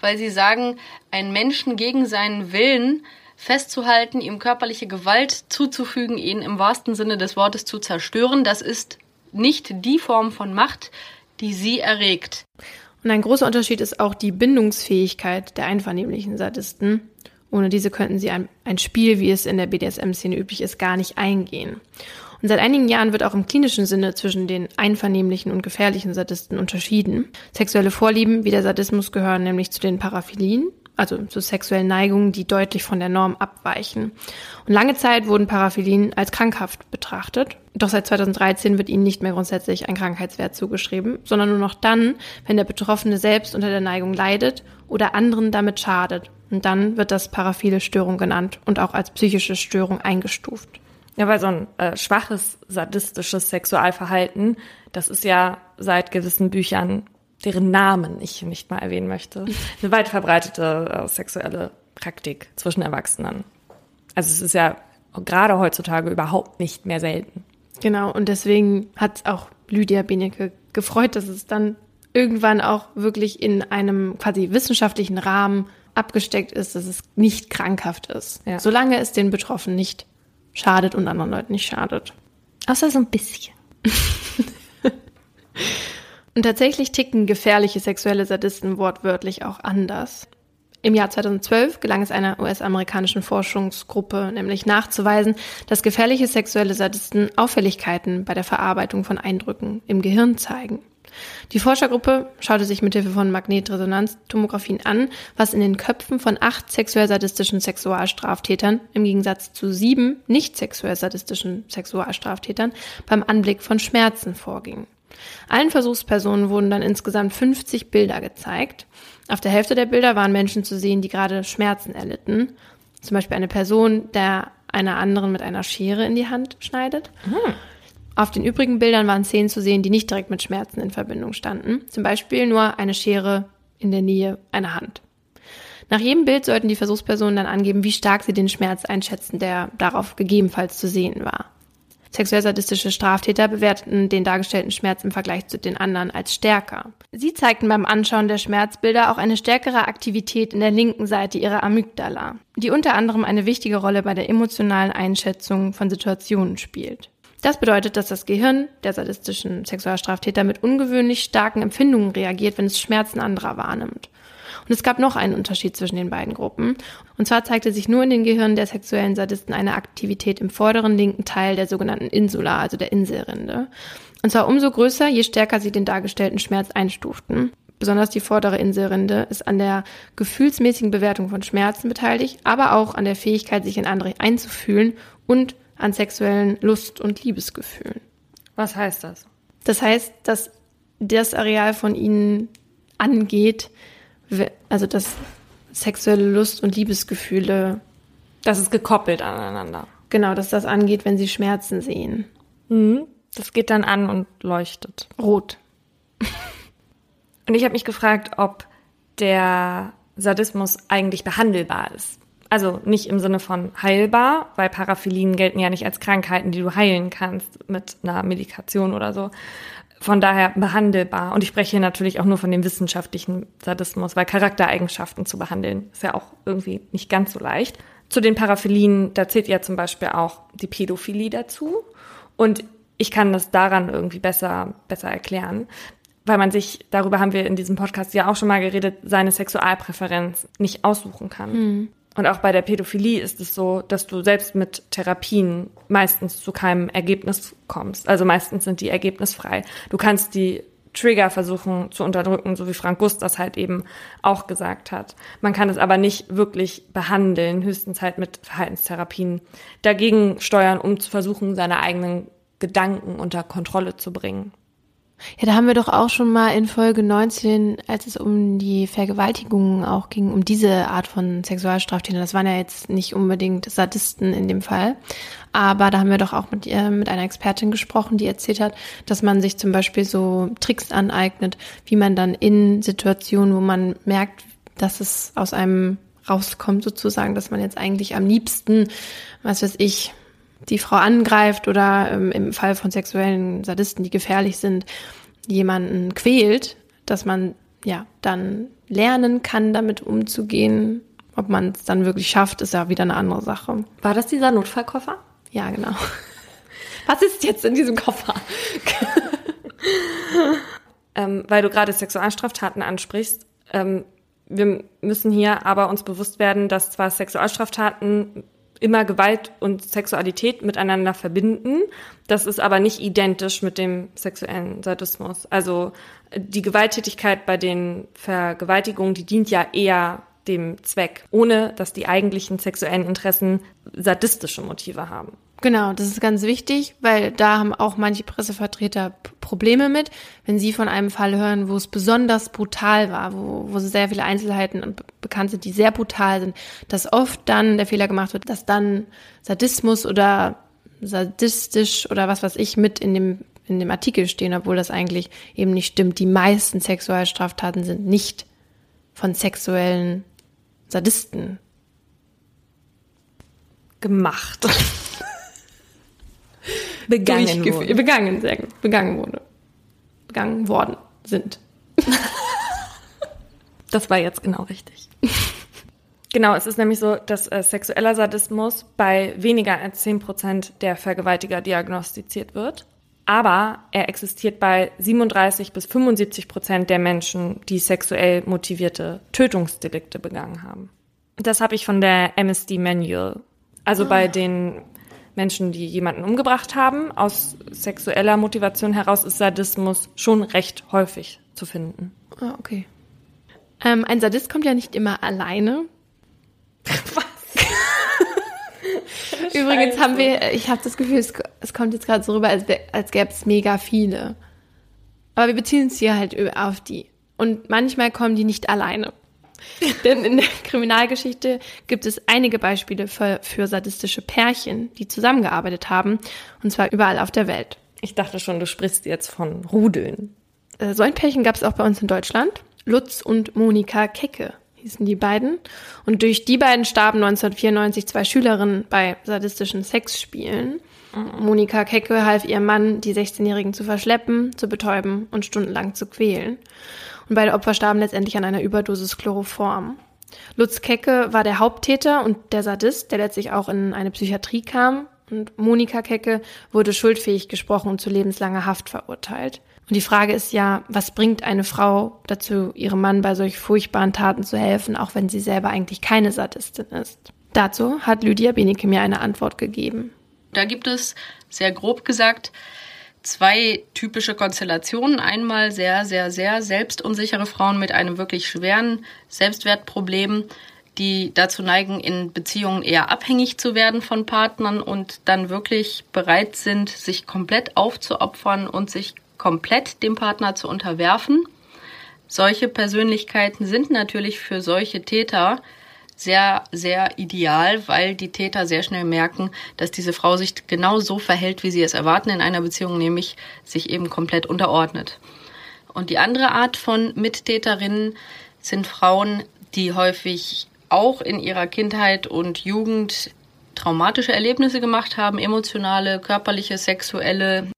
weil sie sagen, einen Menschen gegen seinen Willen festzuhalten, ihm körperliche Gewalt zuzufügen, ihn im wahrsten Sinne des Wortes zu zerstören, das ist nicht die Form von Macht, die sie erregt. Und ein großer Unterschied ist auch die Bindungsfähigkeit der einvernehmlichen Sadisten Ohne diese könnten sie ein, ein Spiel, wie es in der BDSM-Szene üblich ist, gar nicht eingehen. Und seit einigen Jahren wird auch im klinischen Sinne zwischen den einvernehmlichen und gefährlichen Sadisten unterschieden. Sexuelle Vorlieben wie der Sadismus gehören nämlich zu den Paraphilien, also zu sexuellen Neigungen, die deutlich von der Norm abweichen. Und lange Zeit wurden Paraphilien als krankhaft betrachtet. Doch seit 2013 wird ihnen nicht mehr grundsätzlich ein Krankheitswert zugeschrieben, sondern nur noch dann, wenn der Betroffene selbst unter der Neigung leidet oder anderen damit schadet. Und dann wird das paraphile Störung genannt und auch als psychische Störung eingestuft. Ja, weil so ein äh, schwaches, sadistisches Sexualverhalten, das ist ja seit gewissen Büchern deren Namen ich nicht mal erwähnen möchte, eine weit verbreitete äh, sexuelle Praktik zwischen Erwachsenen. Also es ist ja gerade heutzutage überhaupt nicht mehr selten. Genau, und deswegen hat auch Lydia Benecke gefreut, dass es dann irgendwann auch wirklich in einem quasi wissenschaftlichen Rahmen abgesteckt ist, dass es nicht krankhaft ist. Ja. Solange es den Betroffenen nicht schadet und anderen Leuten nicht schadet. Außer so ein bisschen. Und tatsächlich ticken gefährliche sexuelle Sadisten wortwörtlich auch anders. Im Jahr 2012 gelang es einer US-amerikanischen Forschungsgruppe nämlich nachzuweisen, dass gefährliche sexuelle Sadisten Auffälligkeiten bei der Verarbeitung von Eindrücken im Gehirn zeigen. Die Forschergruppe schaute sich mithilfe von Magnetresonanztomographien an, was in den Köpfen von acht sexuell sadistischen Sexualstraftätern im Gegensatz zu sieben nicht sexuell sadistischen Sexualstraftätern beim Anblick von Schmerzen vorging. Allen Versuchspersonen wurden dann insgesamt 50 Bilder gezeigt. Auf der Hälfte der Bilder waren Menschen zu sehen, die gerade Schmerzen erlitten. Zum Beispiel eine Person, der einer anderen mit einer Schere in die Hand schneidet. Mhm. Auf den übrigen Bildern waren Szenen zu sehen, die nicht direkt mit Schmerzen in Verbindung standen. Zum Beispiel nur eine Schere in der Nähe einer Hand. Nach jedem Bild sollten die Versuchspersonen dann angeben, wie stark sie den Schmerz einschätzen, der darauf gegebenenfalls zu sehen war. Sexuell sadistische Straftäter bewerteten den dargestellten Schmerz im Vergleich zu den anderen als stärker. Sie zeigten beim Anschauen der Schmerzbilder auch eine stärkere Aktivität in der linken Seite ihrer Amygdala, die unter anderem eine wichtige Rolle bei der emotionalen Einschätzung von Situationen spielt. Das bedeutet, dass das Gehirn der sadistischen Sexualstraftäter mit ungewöhnlich starken Empfindungen reagiert, wenn es Schmerzen anderer wahrnimmt. Und es gab noch einen Unterschied zwischen den beiden Gruppen. Und zwar zeigte sich nur in den Gehirnen der sexuellen Sadisten eine Aktivität im vorderen linken Teil der sogenannten Insula, also der Inselrinde. Und zwar umso größer, je stärker sie den dargestellten Schmerz einstuften. Besonders die vordere Inselrinde ist an der gefühlsmäßigen Bewertung von Schmerzen beteiligt, aber auch an der Fähigkeit, sich in andere einzufühlen und an sexuellen Lust- und Liebesgefühlen. Was heißt das? Das heißt, dass das Areal von ihnen angeht, also dass sexuelle Lust und Liebesgefühle. Das ist gekoppelt aneinander. Genau, dass das angeht, wenn sie Schmerzen sehen. Mhm. Das geht dann an und leuchtet. Rot. und ich habe mich gefragt, ob der Sadismus eigentlich behandelbar ist. Also nicht im Sinne von heilbar, weil Paraphilien gelten ja nicht als Krankheiten, die du heilen kannst mit einer Medikation oder so, von daher behandelbar. Und ich spreche hier natürlich auch nur von dem wissenschaftlichen Sadismus, weil Charaktereigenschaften zu behandeln ist ja auch irgendwie nicht ganz so leicht. Zu den Paraphilien, da zählt ja zum Beispiel auch die Pädophilie dazu. Und ich kann das daran irgendwie besser, besser erklären, weil man sich, darüber haben wir in diesem Podcast ja auch schon mal geredet, seine Sexualpräferenz nicht aussuchen kann. Mhm. Und auch bei der Pädophilie ist es so, dass du selbst mit Therapien meistens zu keinem Ergebnis kommst. Also meistens sind die ergebnisfrei. Du kannst die Trigger versuchen zu unterdrücken, so wie Frank Gust halt eben auch gesagt hat. Man kann es aber nicht wirklich behandeln, höchstens halt mit Verhaltenstherapien dagegen steuern, um zu versuchen, seine eigenen Gedanken unter Kontrolle zu bringen. Ja, da haben wir doch auch schon mal in Folge 19, als es um die Vergewaltigungen auch ging, um diese Art von Sexualstraftätern. Das waren ja jetzt nicht unbedingt Sadisten in dem Fall. Aber da haben wir doch auch mit, äh, mit einer Expertin gesprochen, die erzählt hat, dass man sich zum Beispiel so Tricks aneignet, wie man dann in Situationen, wo man merkt, dass es aus einem rauskommt sozusagen, dass man jetzt eigentlich am liebsten, was weiß ich, die Frau angreift oder ähm, im Fall von sexuellen Sadisten, die gefährlich sind, jemanden quält, dass man ja dann lernen kann, damit umzugehen. Ob man es dann wirklich schafft, ist ja wieder eine andere Sache. War das dieser Notfallkoffer? Ja, genau. Was ist jetzt in diesem Koffer? ähm, weil du gerade Sexualstraftaten ansprichst, ähm, Wir müssen hier aber uns bewusst werden, dass zwar Sexualstraftaten immer Gewalt und Sexualität miteinander verbinden. Das ist aber nicht identisch mit dem sexuellen Sadismus. Also die Gewalttätigkeit bei den Vergewaltigungen, die dient ja eher dem Zweck, ohne dass die eigentlichen sexuellen Interessen sadistische Motive haben. Genau, das ist ganz wichtig, weil da haben auch manche Pressevertreter Probleme mit, wenn sie von einem Fall hören, wo es besonders brutal war, wo, wo sehr viele Einzelheiten bekannt sind, die sehr brutal sind, dass oft dann der Fehler gemacht wird, dass dann Sadismus oder sadistisch oder was weiß ich mit in dem in dem Artikel stehen, obwohl das eigentlich eben nicht stimmt. Die meisten Sexualstraftaten sind nicht von sexuellen Sadisten gemacht. begangen wurde. Begangen, sehr gut. Begangen wurde. Begangen worden sind. das war jetzt genau richtig. Genau, es ist nämlich so, dass äh, sexueller Sadismus bei weniger als 10 Prozent der Vergewaltiger diagnostiziert wird. Aber er existiert bei 37 bis 75 Prozent der Menschen, die sexuell motivierte Tötungsdelikte begangen haben. Das habe ich von der MSD Manual. Also bei den Menschen, die jemanden umgebracht haben. Aus sexueller Motivation heraus ist Sadismus schon recht häufig zu finden. Ah, okay. Ähm, ein Sadist kommt ja nicht immer alleine. Was? Übrigens haben wir, ich habe das Gefühl, es, es, kommt jetzt gerade so rüber, als, als gäbe es mega viele. Aber wir beziehen uns hier halt auf die. Und manchmal kommen die nicht alleine. Denn in der Kriminalgeschichte gibt es einige Beispiele für, für sadistische Pärchen, die zusammengearbeitet haben, und zwar überall auf der Welt. Ich dachte schon, du sprichst jetzt von Rudeln. Äh, so ein Pärchen gab es auch bei uns in Deutschland. Lutz und Monika Kecke hießen die beiden. Und durch die beiden starben 1994 zwei Schülerinnen bei sadistischen Sexspielen. Mhm. Monika Kecke half ihrem Mann, die 16-Jährigen zu verschleppen, zu betäuben und stundenlang zu quälen und beide Opfer starben letztendlich an einer Überdosis Chloroform. Lutz Kecke war der Haupttäter und der Sadist, der letztlich auch in eine Psychiatrie kam. Und Monika Kecke wurde schuldfähig gesprochen und zu lebenslanger Haft verurteilt. Und die Frage ist ja, was bringt eine Frau dazu, ihrem Mann bei solch furchtbaren Taten zu helfen, auch wenn sie selber eigentlich keine Sadistin ist? Dazu hat Lydia Benecke mir eine Antwort gegeben. Da gibt es, sehr grob gesagt, zwei typische Konstellationen. Einmal sehr, sehr, sehr selbstunsichere Frauen mit einem wirklich schweren Selbstwertproblem, die dazu neigen, in Beziehungen eher abhängig zu werden von Partnern und dann wirklich bereit sind, sich komplett aufzuopfern und sich komplett dem Partner zu unterwerfen. Solche Persönlichkeiten sind natürlich für solche Täter sehr, sehr ideal, weil die Täter sehr schnell merken, dass diese Frau sich genau so verhält, wie sie es erwarten in einer Beziehung, nämlich sich eben komplett unterordnet. Und die andere Art von Mittäterinnen sind Frauen, die häufig auch in ihrer Kindheit und Jugend traumatische Erlebnisse gemacht haben, emotionale, körperliche, sexuelle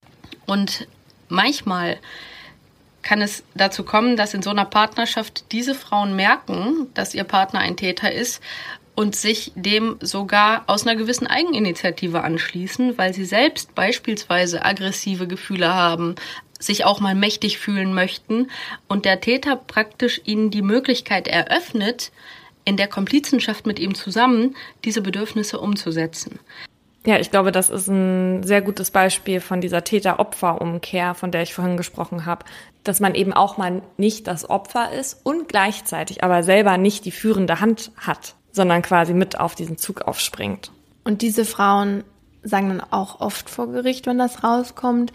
und manchmal kann es dazu kommen, dass in so einer Partnerschaft diese Frauen merken, dass ihr Partner ein Täter ist und sich dem sogar aus einer gewissen Eigeninitiative anschließen, weil sie selbst beispielsweise aggressive Gefühle haben, sich auch mal mächtig fühlen möchten und der Täter praktisch ihnen die Möglichkeit eröffnet, in der Komplizenschaft mit ihm zusammen diese Bedürfnisse umzusetzen. Ja, ich glaube, das ist ein sehr gutes Beispiel von dieser Täter-Opfer-Umkehr, von der ich vorhin gesprochen habe, dass man eben auch mal nicht das Opfer ist und gleichzeitig aber selber nicht die führende Hand hat, sondern quasi mit auf diesen Zug aufspringt. Und diese Frauen sagen dann auch oft vor Gericht, wenn das rauskommt,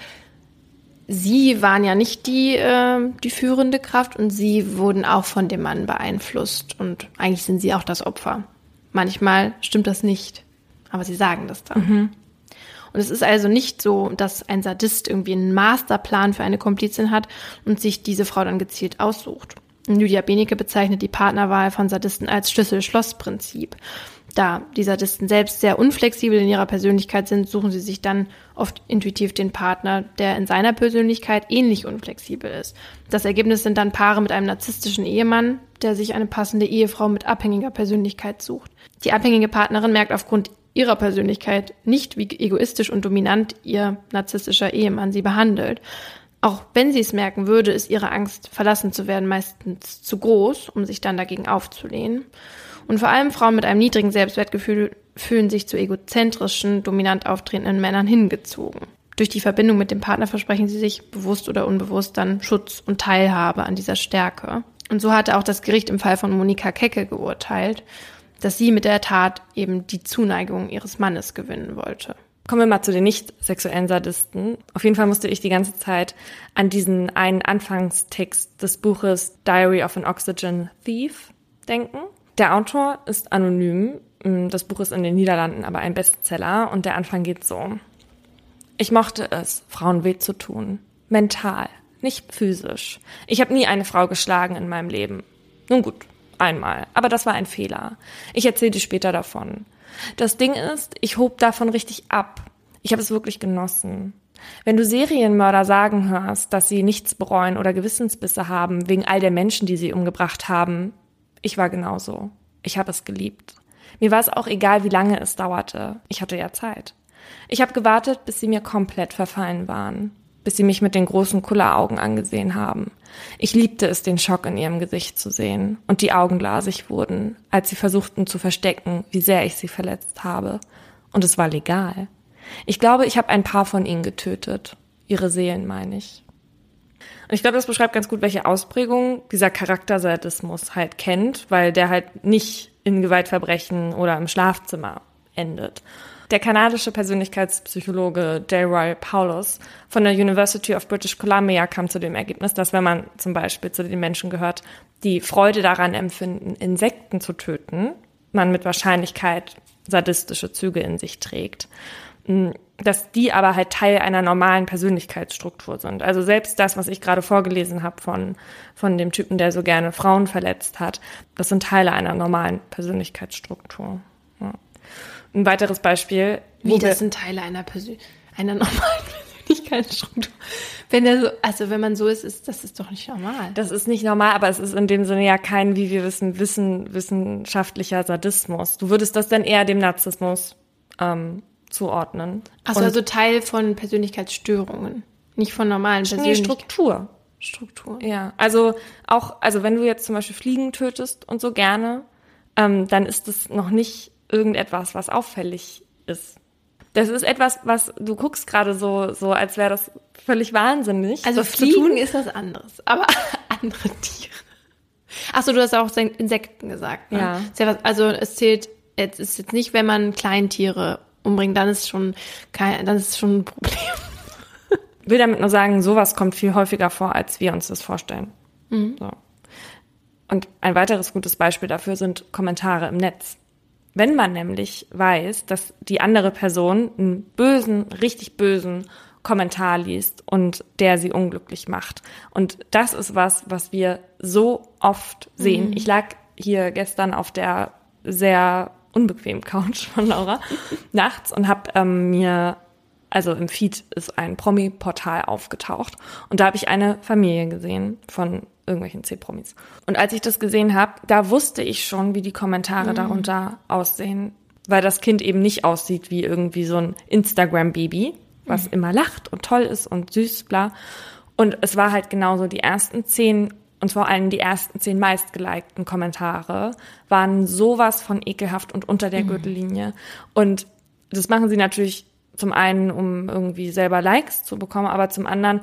sie waren ja nicht die, äh, die führende Kraft und sie wurden auch von dem Mann beeinflusst und eigentlich sind sie auch das Opfer. Manchmal stimmt das nicht. Aber sie sagen das dann. Mhm. Und es ist also nicht so, dass ein Sadist irgendwie einen Masterplan für eine Komplizin hat und sich diese Frau dann gezielt aussucht. Lydia Benecke bezeichnet die Partnerwahl von Sadisten als Schlüssel-Schloss-Prinzip. Da die Sadisten selbst sehr unflexibel in ihrer Persönlichkeit sind, suchen sie sich dann oft intuitiv den Partner, der in seiner Persönlichkeit ähnlich unflexibel ist. Das Ergebnis sind dann Paare mit einem narzisstischen Ehemann, der sich eine passende Ehefrau mit abhängiger Persönlichkeit sucht. Die abhängige Partnerin merkt aufgrund ihrer Persönlichkeit, nicht wie egoistisch und dominant ihr narzisstischer Ehemann sie behandelt. Auch wenn sie es merken würde, ist ihre Angst, verlassen zu werden, meistens zu groß, um sich dann dagegen aufzulehnen. Und vor allem Frauen mit einem niedrigen Selbstwertgefühl fühlen sich zu egozentrischen, dominant auftretenden Männern hingezogen. Durch die Verbindung mit dem Partner versprechen sie sich, bewusst oder unbewusst, dann Schutz und Teilhabe an dieser Stärke. Und so hatte auch das Gericht im Fall von Monika Kecke geurteilt, dass sie mit der Tat eben die Zuneigung ihres Mannes gewinnen wollte. Kommen wir mal zu den nicht sexuellen Sadisten. Auf jeden Fall musste ich die ganze Zeit an diesen einen Anfangstext des Buches Diary of an Oxygen Thief denken. Der Autor ist anonym. Das Buch ist in den Niederlanden aber ein Bestseller und der Anfang geht so. Ich mochte es, Frauen weh zu tun. Mental, nicht physisch. Ich habe nie eine Frau geschlagen in meinem Leben. Nun gut, einmal. Aber das war ein Fehler. Ich erzähle dir später davon. Das Ding ist, ich hob davon richtig ab. Ich habe es wirklich genossen. Wenn du Serienmörder sagen hörst, dass sie nichts bereuen oder Gewissensbisse haben wegen all der Menschen, die sie umgebracht haben, ich war genauso. Ich habe es geliebt. Mir war es auch egal, wie lange es dauerte. Ich hatte ja Zeit. Ich habe gewartet, bis sie mir komplett verfallen waren, bis sie mich mit den großen Kulleraugen angesehen haben. Ich liebte es, den Schock in ihrem Gesicht zu sehen und die Augen glasig wurden, als sie versuchten zu verstecken, wie sehr ich sie verletzt habe. Und es war legal. Ich glaube, ich habe ein paar von ihnen getötet. Ihre Seelen, meine ich. Und ich glaube, das beschreibt ganz gut, welche Ausprägung dieser Charaktersadismus halt kennt, weil der halt nicht in Gewaltverbrechen oder im Schlafzimmer endet. Der kanadische Persönlichkeitspsychologe Delroy Paulus von der University of British Columbia kam zu dem Ergebnis, dass wenn man zum Beispiel zu den Menschen gehört, die Freude daran empfinden, Insekten zu töten, man mit Wahrscheinlichkeit sadistische Züge in sich trägt. Hm, dass die aber halt Teil einer normalen Persönlichkeitsstruktur sind. Also selbst das, was ich gerade vorgelesen habe von, von dem Typen, der so gerne Frauen verletzt hat, das sind Teile einer normalen Persönlichkeitsstruktur. Ein weiteres Beispiel. Wie, das sind Teile einer, Persön einer normalen Persönlichkeitsstruktur. Wenn er so, also wenn man so ist, ist, das ist doch nicht normal. Das ist nicht normal, aber es ist in dem Sinne ja kein, wie wir wissen, wissen wissenschaftlicher Sadismus. Du würdest das dann eher dem Narzissmus ähm, zuordnen. Also, also Teil von Persönlichkeitsstörungen, nicht von normalen Persönlichkeiten. Nee, Struktur. Struktur. Ja, also auch, also wenn du jetzt zum Beispiel Fliegen tötest und so gerne, ähm, dann ist es noch nicht irgendetwas, was auffällig ist. Das ist etwas, was du guckst gerade so, so als wäre das völlig wahnsinnig. Also Fliegen ist was anderes, aber andere Tiere. Achso, du hast auch Insekten gesagt. Ne? Ja. ja also es zählt, es ist jetzt nicht, wenn man Kleintiere umbringt, dann ist schon kein, dann ist schon ein Problem. Ich will damit nur sagen, sowas kommt viel häufiger vor, als wir uns das vorstellen. Mhm. So. Und ein weiteres gutes Beispiel dafür sind Kommentare im Netz. Wenn man nämlich weiß, dass die andere Person einen bösen, richtig bösen Kommentar liest und der sie unglücklich macht. Und das ist was, was wir so oft sehen. Mhm. Ich lag hier gestern auf der sehr unbequemen Couch von Laura nachts und habe ähm, mir, also im Feed ist ein Promi-Portal aufgetaucht und da habe ich eine Familie gesehen von irgendwelchen C-Promis. Und als ich das gesehen habe, da wusste ich schon, wie die Kommentare Mhm. darunter aussehen, weil das Kind eben nicht aussieht wie irgendwie so ein Instagram-Baby, was Mhm. immer lacht und toll ist und süß, bla. Und es war halt genauso die ersten zehn und vor allem die ersten zehn meistgelikten Kommentare waren sowas von ekelhaft und unter der Gürtellinie. Und das machen sie natürlich zum einen, um irgendwie selber Likes zu bekommen, aber zum anderen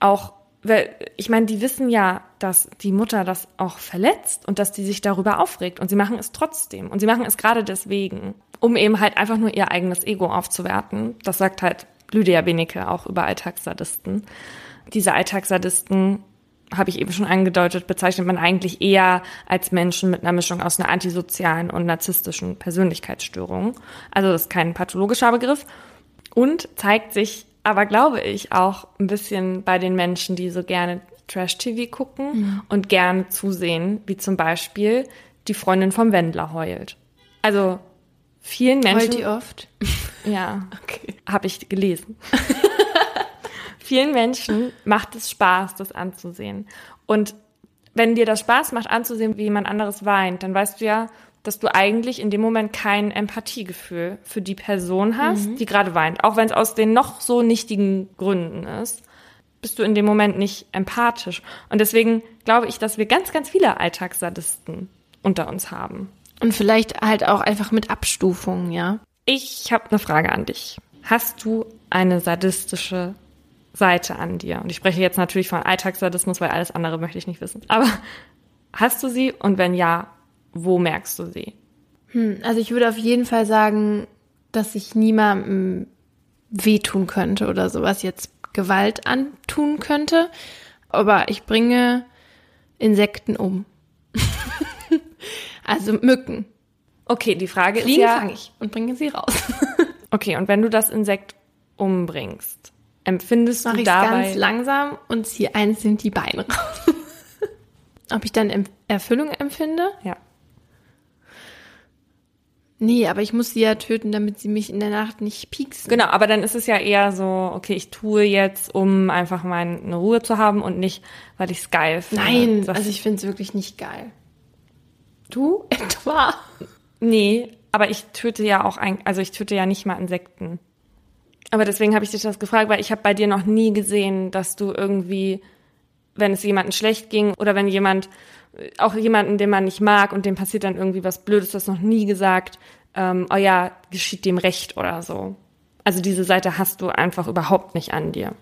auch, weil ich meine, die wissen ja, dass die Mutter das auch verletzt und dass die sich darüber aufregt und sie machen es trotzdem und sie machen es gerade deswegen, um eben halt einfach nur ihr eigenes Ego aufzuwerten. Das sagt halt Lydia Benecke auch über Alltagssadisten. Diese Alltagssadisten habe ich eben schon angedeutet, bezeichnet man eigentlich eher als Menschen mit einer Mischung aus einer antisozialen und narzisstischen Persönlichkeitsstörung. Also das ist kein pathologischer Begriff und zeigt sich aber, glaube ich, auch ein bisschen bei den Menschen, die so gerne Trash-TV gucken und gerne zusehen, wie zum Beispiel die Freundin vom Wendler heult. Also vielen Menschen, Heult die oft? ja, Okay. habe ich gelesen. Vielen Menschen macht es Spaß, das anzusehen. Und wenn dir das Spaß macht, anzusehen, wie jemand anderes weint, dann weißt du ja, dass du eigentlich in dem Moment kein Empathiegefühl für die Person hast, die gerade weint. Auch wenn es aus den noch so nichtigen Gründen ist, bist du in dem Moment nicht empathisch. Und deswegen glaube ich, dass wir ganz, ganz viele Alltagssadisten unter uns haben. Und vielleicht halt auch einfach mit Abstufungen, ja. Ich habe eine Frage an dich. Hast du eine sadistische Seite an dir? Und ich spreche jetzt natürlich von Alltagssadismus, weil alles andere möchte ich nicht wissen. Aber hast du sie? Und wenn ja, wo merkst du sie? Hm, also ich würde auf jeden Fall sagen, dass ich niemandem wehtun könnte oder sowas jetzt Gewalt antun könnte. Aber ich bringe Insekten um. also Mücken. Okay, die Frage Fliegen ist ja. fange ich und bringe sie raus. Okay, und wenn du das Insekt umbringst, empfindest Mache du ich dabei? ganz langsam und ziehe einzeln die Beine raus. Ob ich dann Erfüllung empfinde? ja. Nee, aber ich muss sie ja töten, damit sie mich in der Nacht nicht pieksen. Genau, aber dann ist es ja eher so, okay, ich tue jetzt, um einfach meine Ruhe zu haben und nicht, weil ich es geil finde. Nein, Das- also ich finde es wirklich nicht geil. Du etwa? Nee, aber ich töte ja auch ein, also ich töte ja nicht mal Insekten. Aber deswegen habe ich dich das gefragt, weil ich habe bei dir noch nie gesehen, dass du irgendwie, wenn es jemandem schlecht ging oder wenn jemand, auch jemanden, den man nicht mag und dem passiert dann irgendwie was Blödes, du hast noch nie gesagt, ähm, oh ja, geschieht dem Recht oder so. Also diese Seite hast du einfach überhaupt nicht an dir.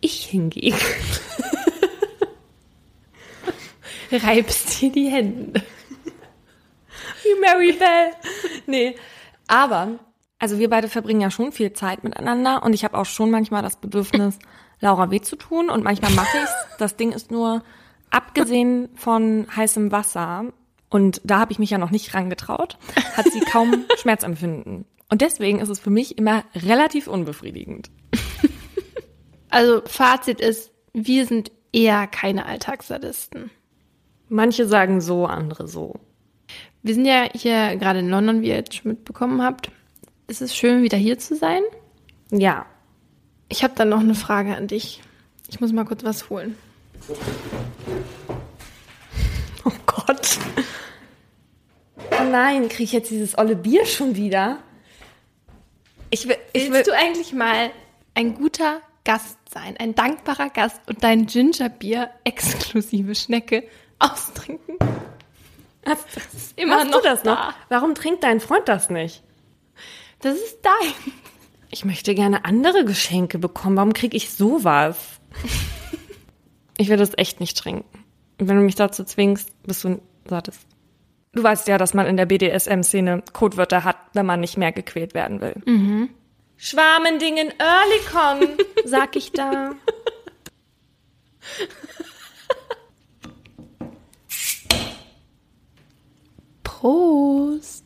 Ich hingegen. Reibst dir die Hände. Wie Mary Bell. Nee, aber, also wir beide verbringen ja schon viel Zeit miteinander und ich habe auch schon manchmal das Bedürfnis, Laura weh zu tun und manchmal mache ich's. Das Ding ist nur, abgesehen von heißem Wasser, und da habe ich mich ja noch nicht rangetraut, hat sie kaum Schmerzempfinden. Und deswegen ist es für mich immer relativ unbefriedigend. Also Fazit ist, wir sind eher keine Alltagssadisten. Manche sagen so, andere so. Wir sind ja hier gerade in London, wie ihr jetzt schon mitbekommen habt. Es ist schön, wieder hier zu sein. Ja. Ich habe dann noch eine Frage an dich. Ich muss mal kurz was holen. Oh Gott. Oh nein, kriege ich jetzt dieses olle Bier schon wieder? Ich will, ich will, Willst du eigentlich mal ein guter Gast sein, ein dankbarer Gast und dein Gingerbier exklusive Schnecke austrinken? Hast, ist immer hast noch du das noch? da. Warum trinkt dein Freund das nicht? Das ist dein. Ich möchte gerne andere Geschenke bekommen. Warum kriege ich sowas? ich will das echt nicht trinken. Und wenn du mich dazu zwingst, bist du sattes. Du weißt ja, dass man in der BDSM-Szene Codewörter hat, wenn man nicht mehr gequält werden will. Mhm. Schwarmendingen Earlycon, sag ich da. Prost.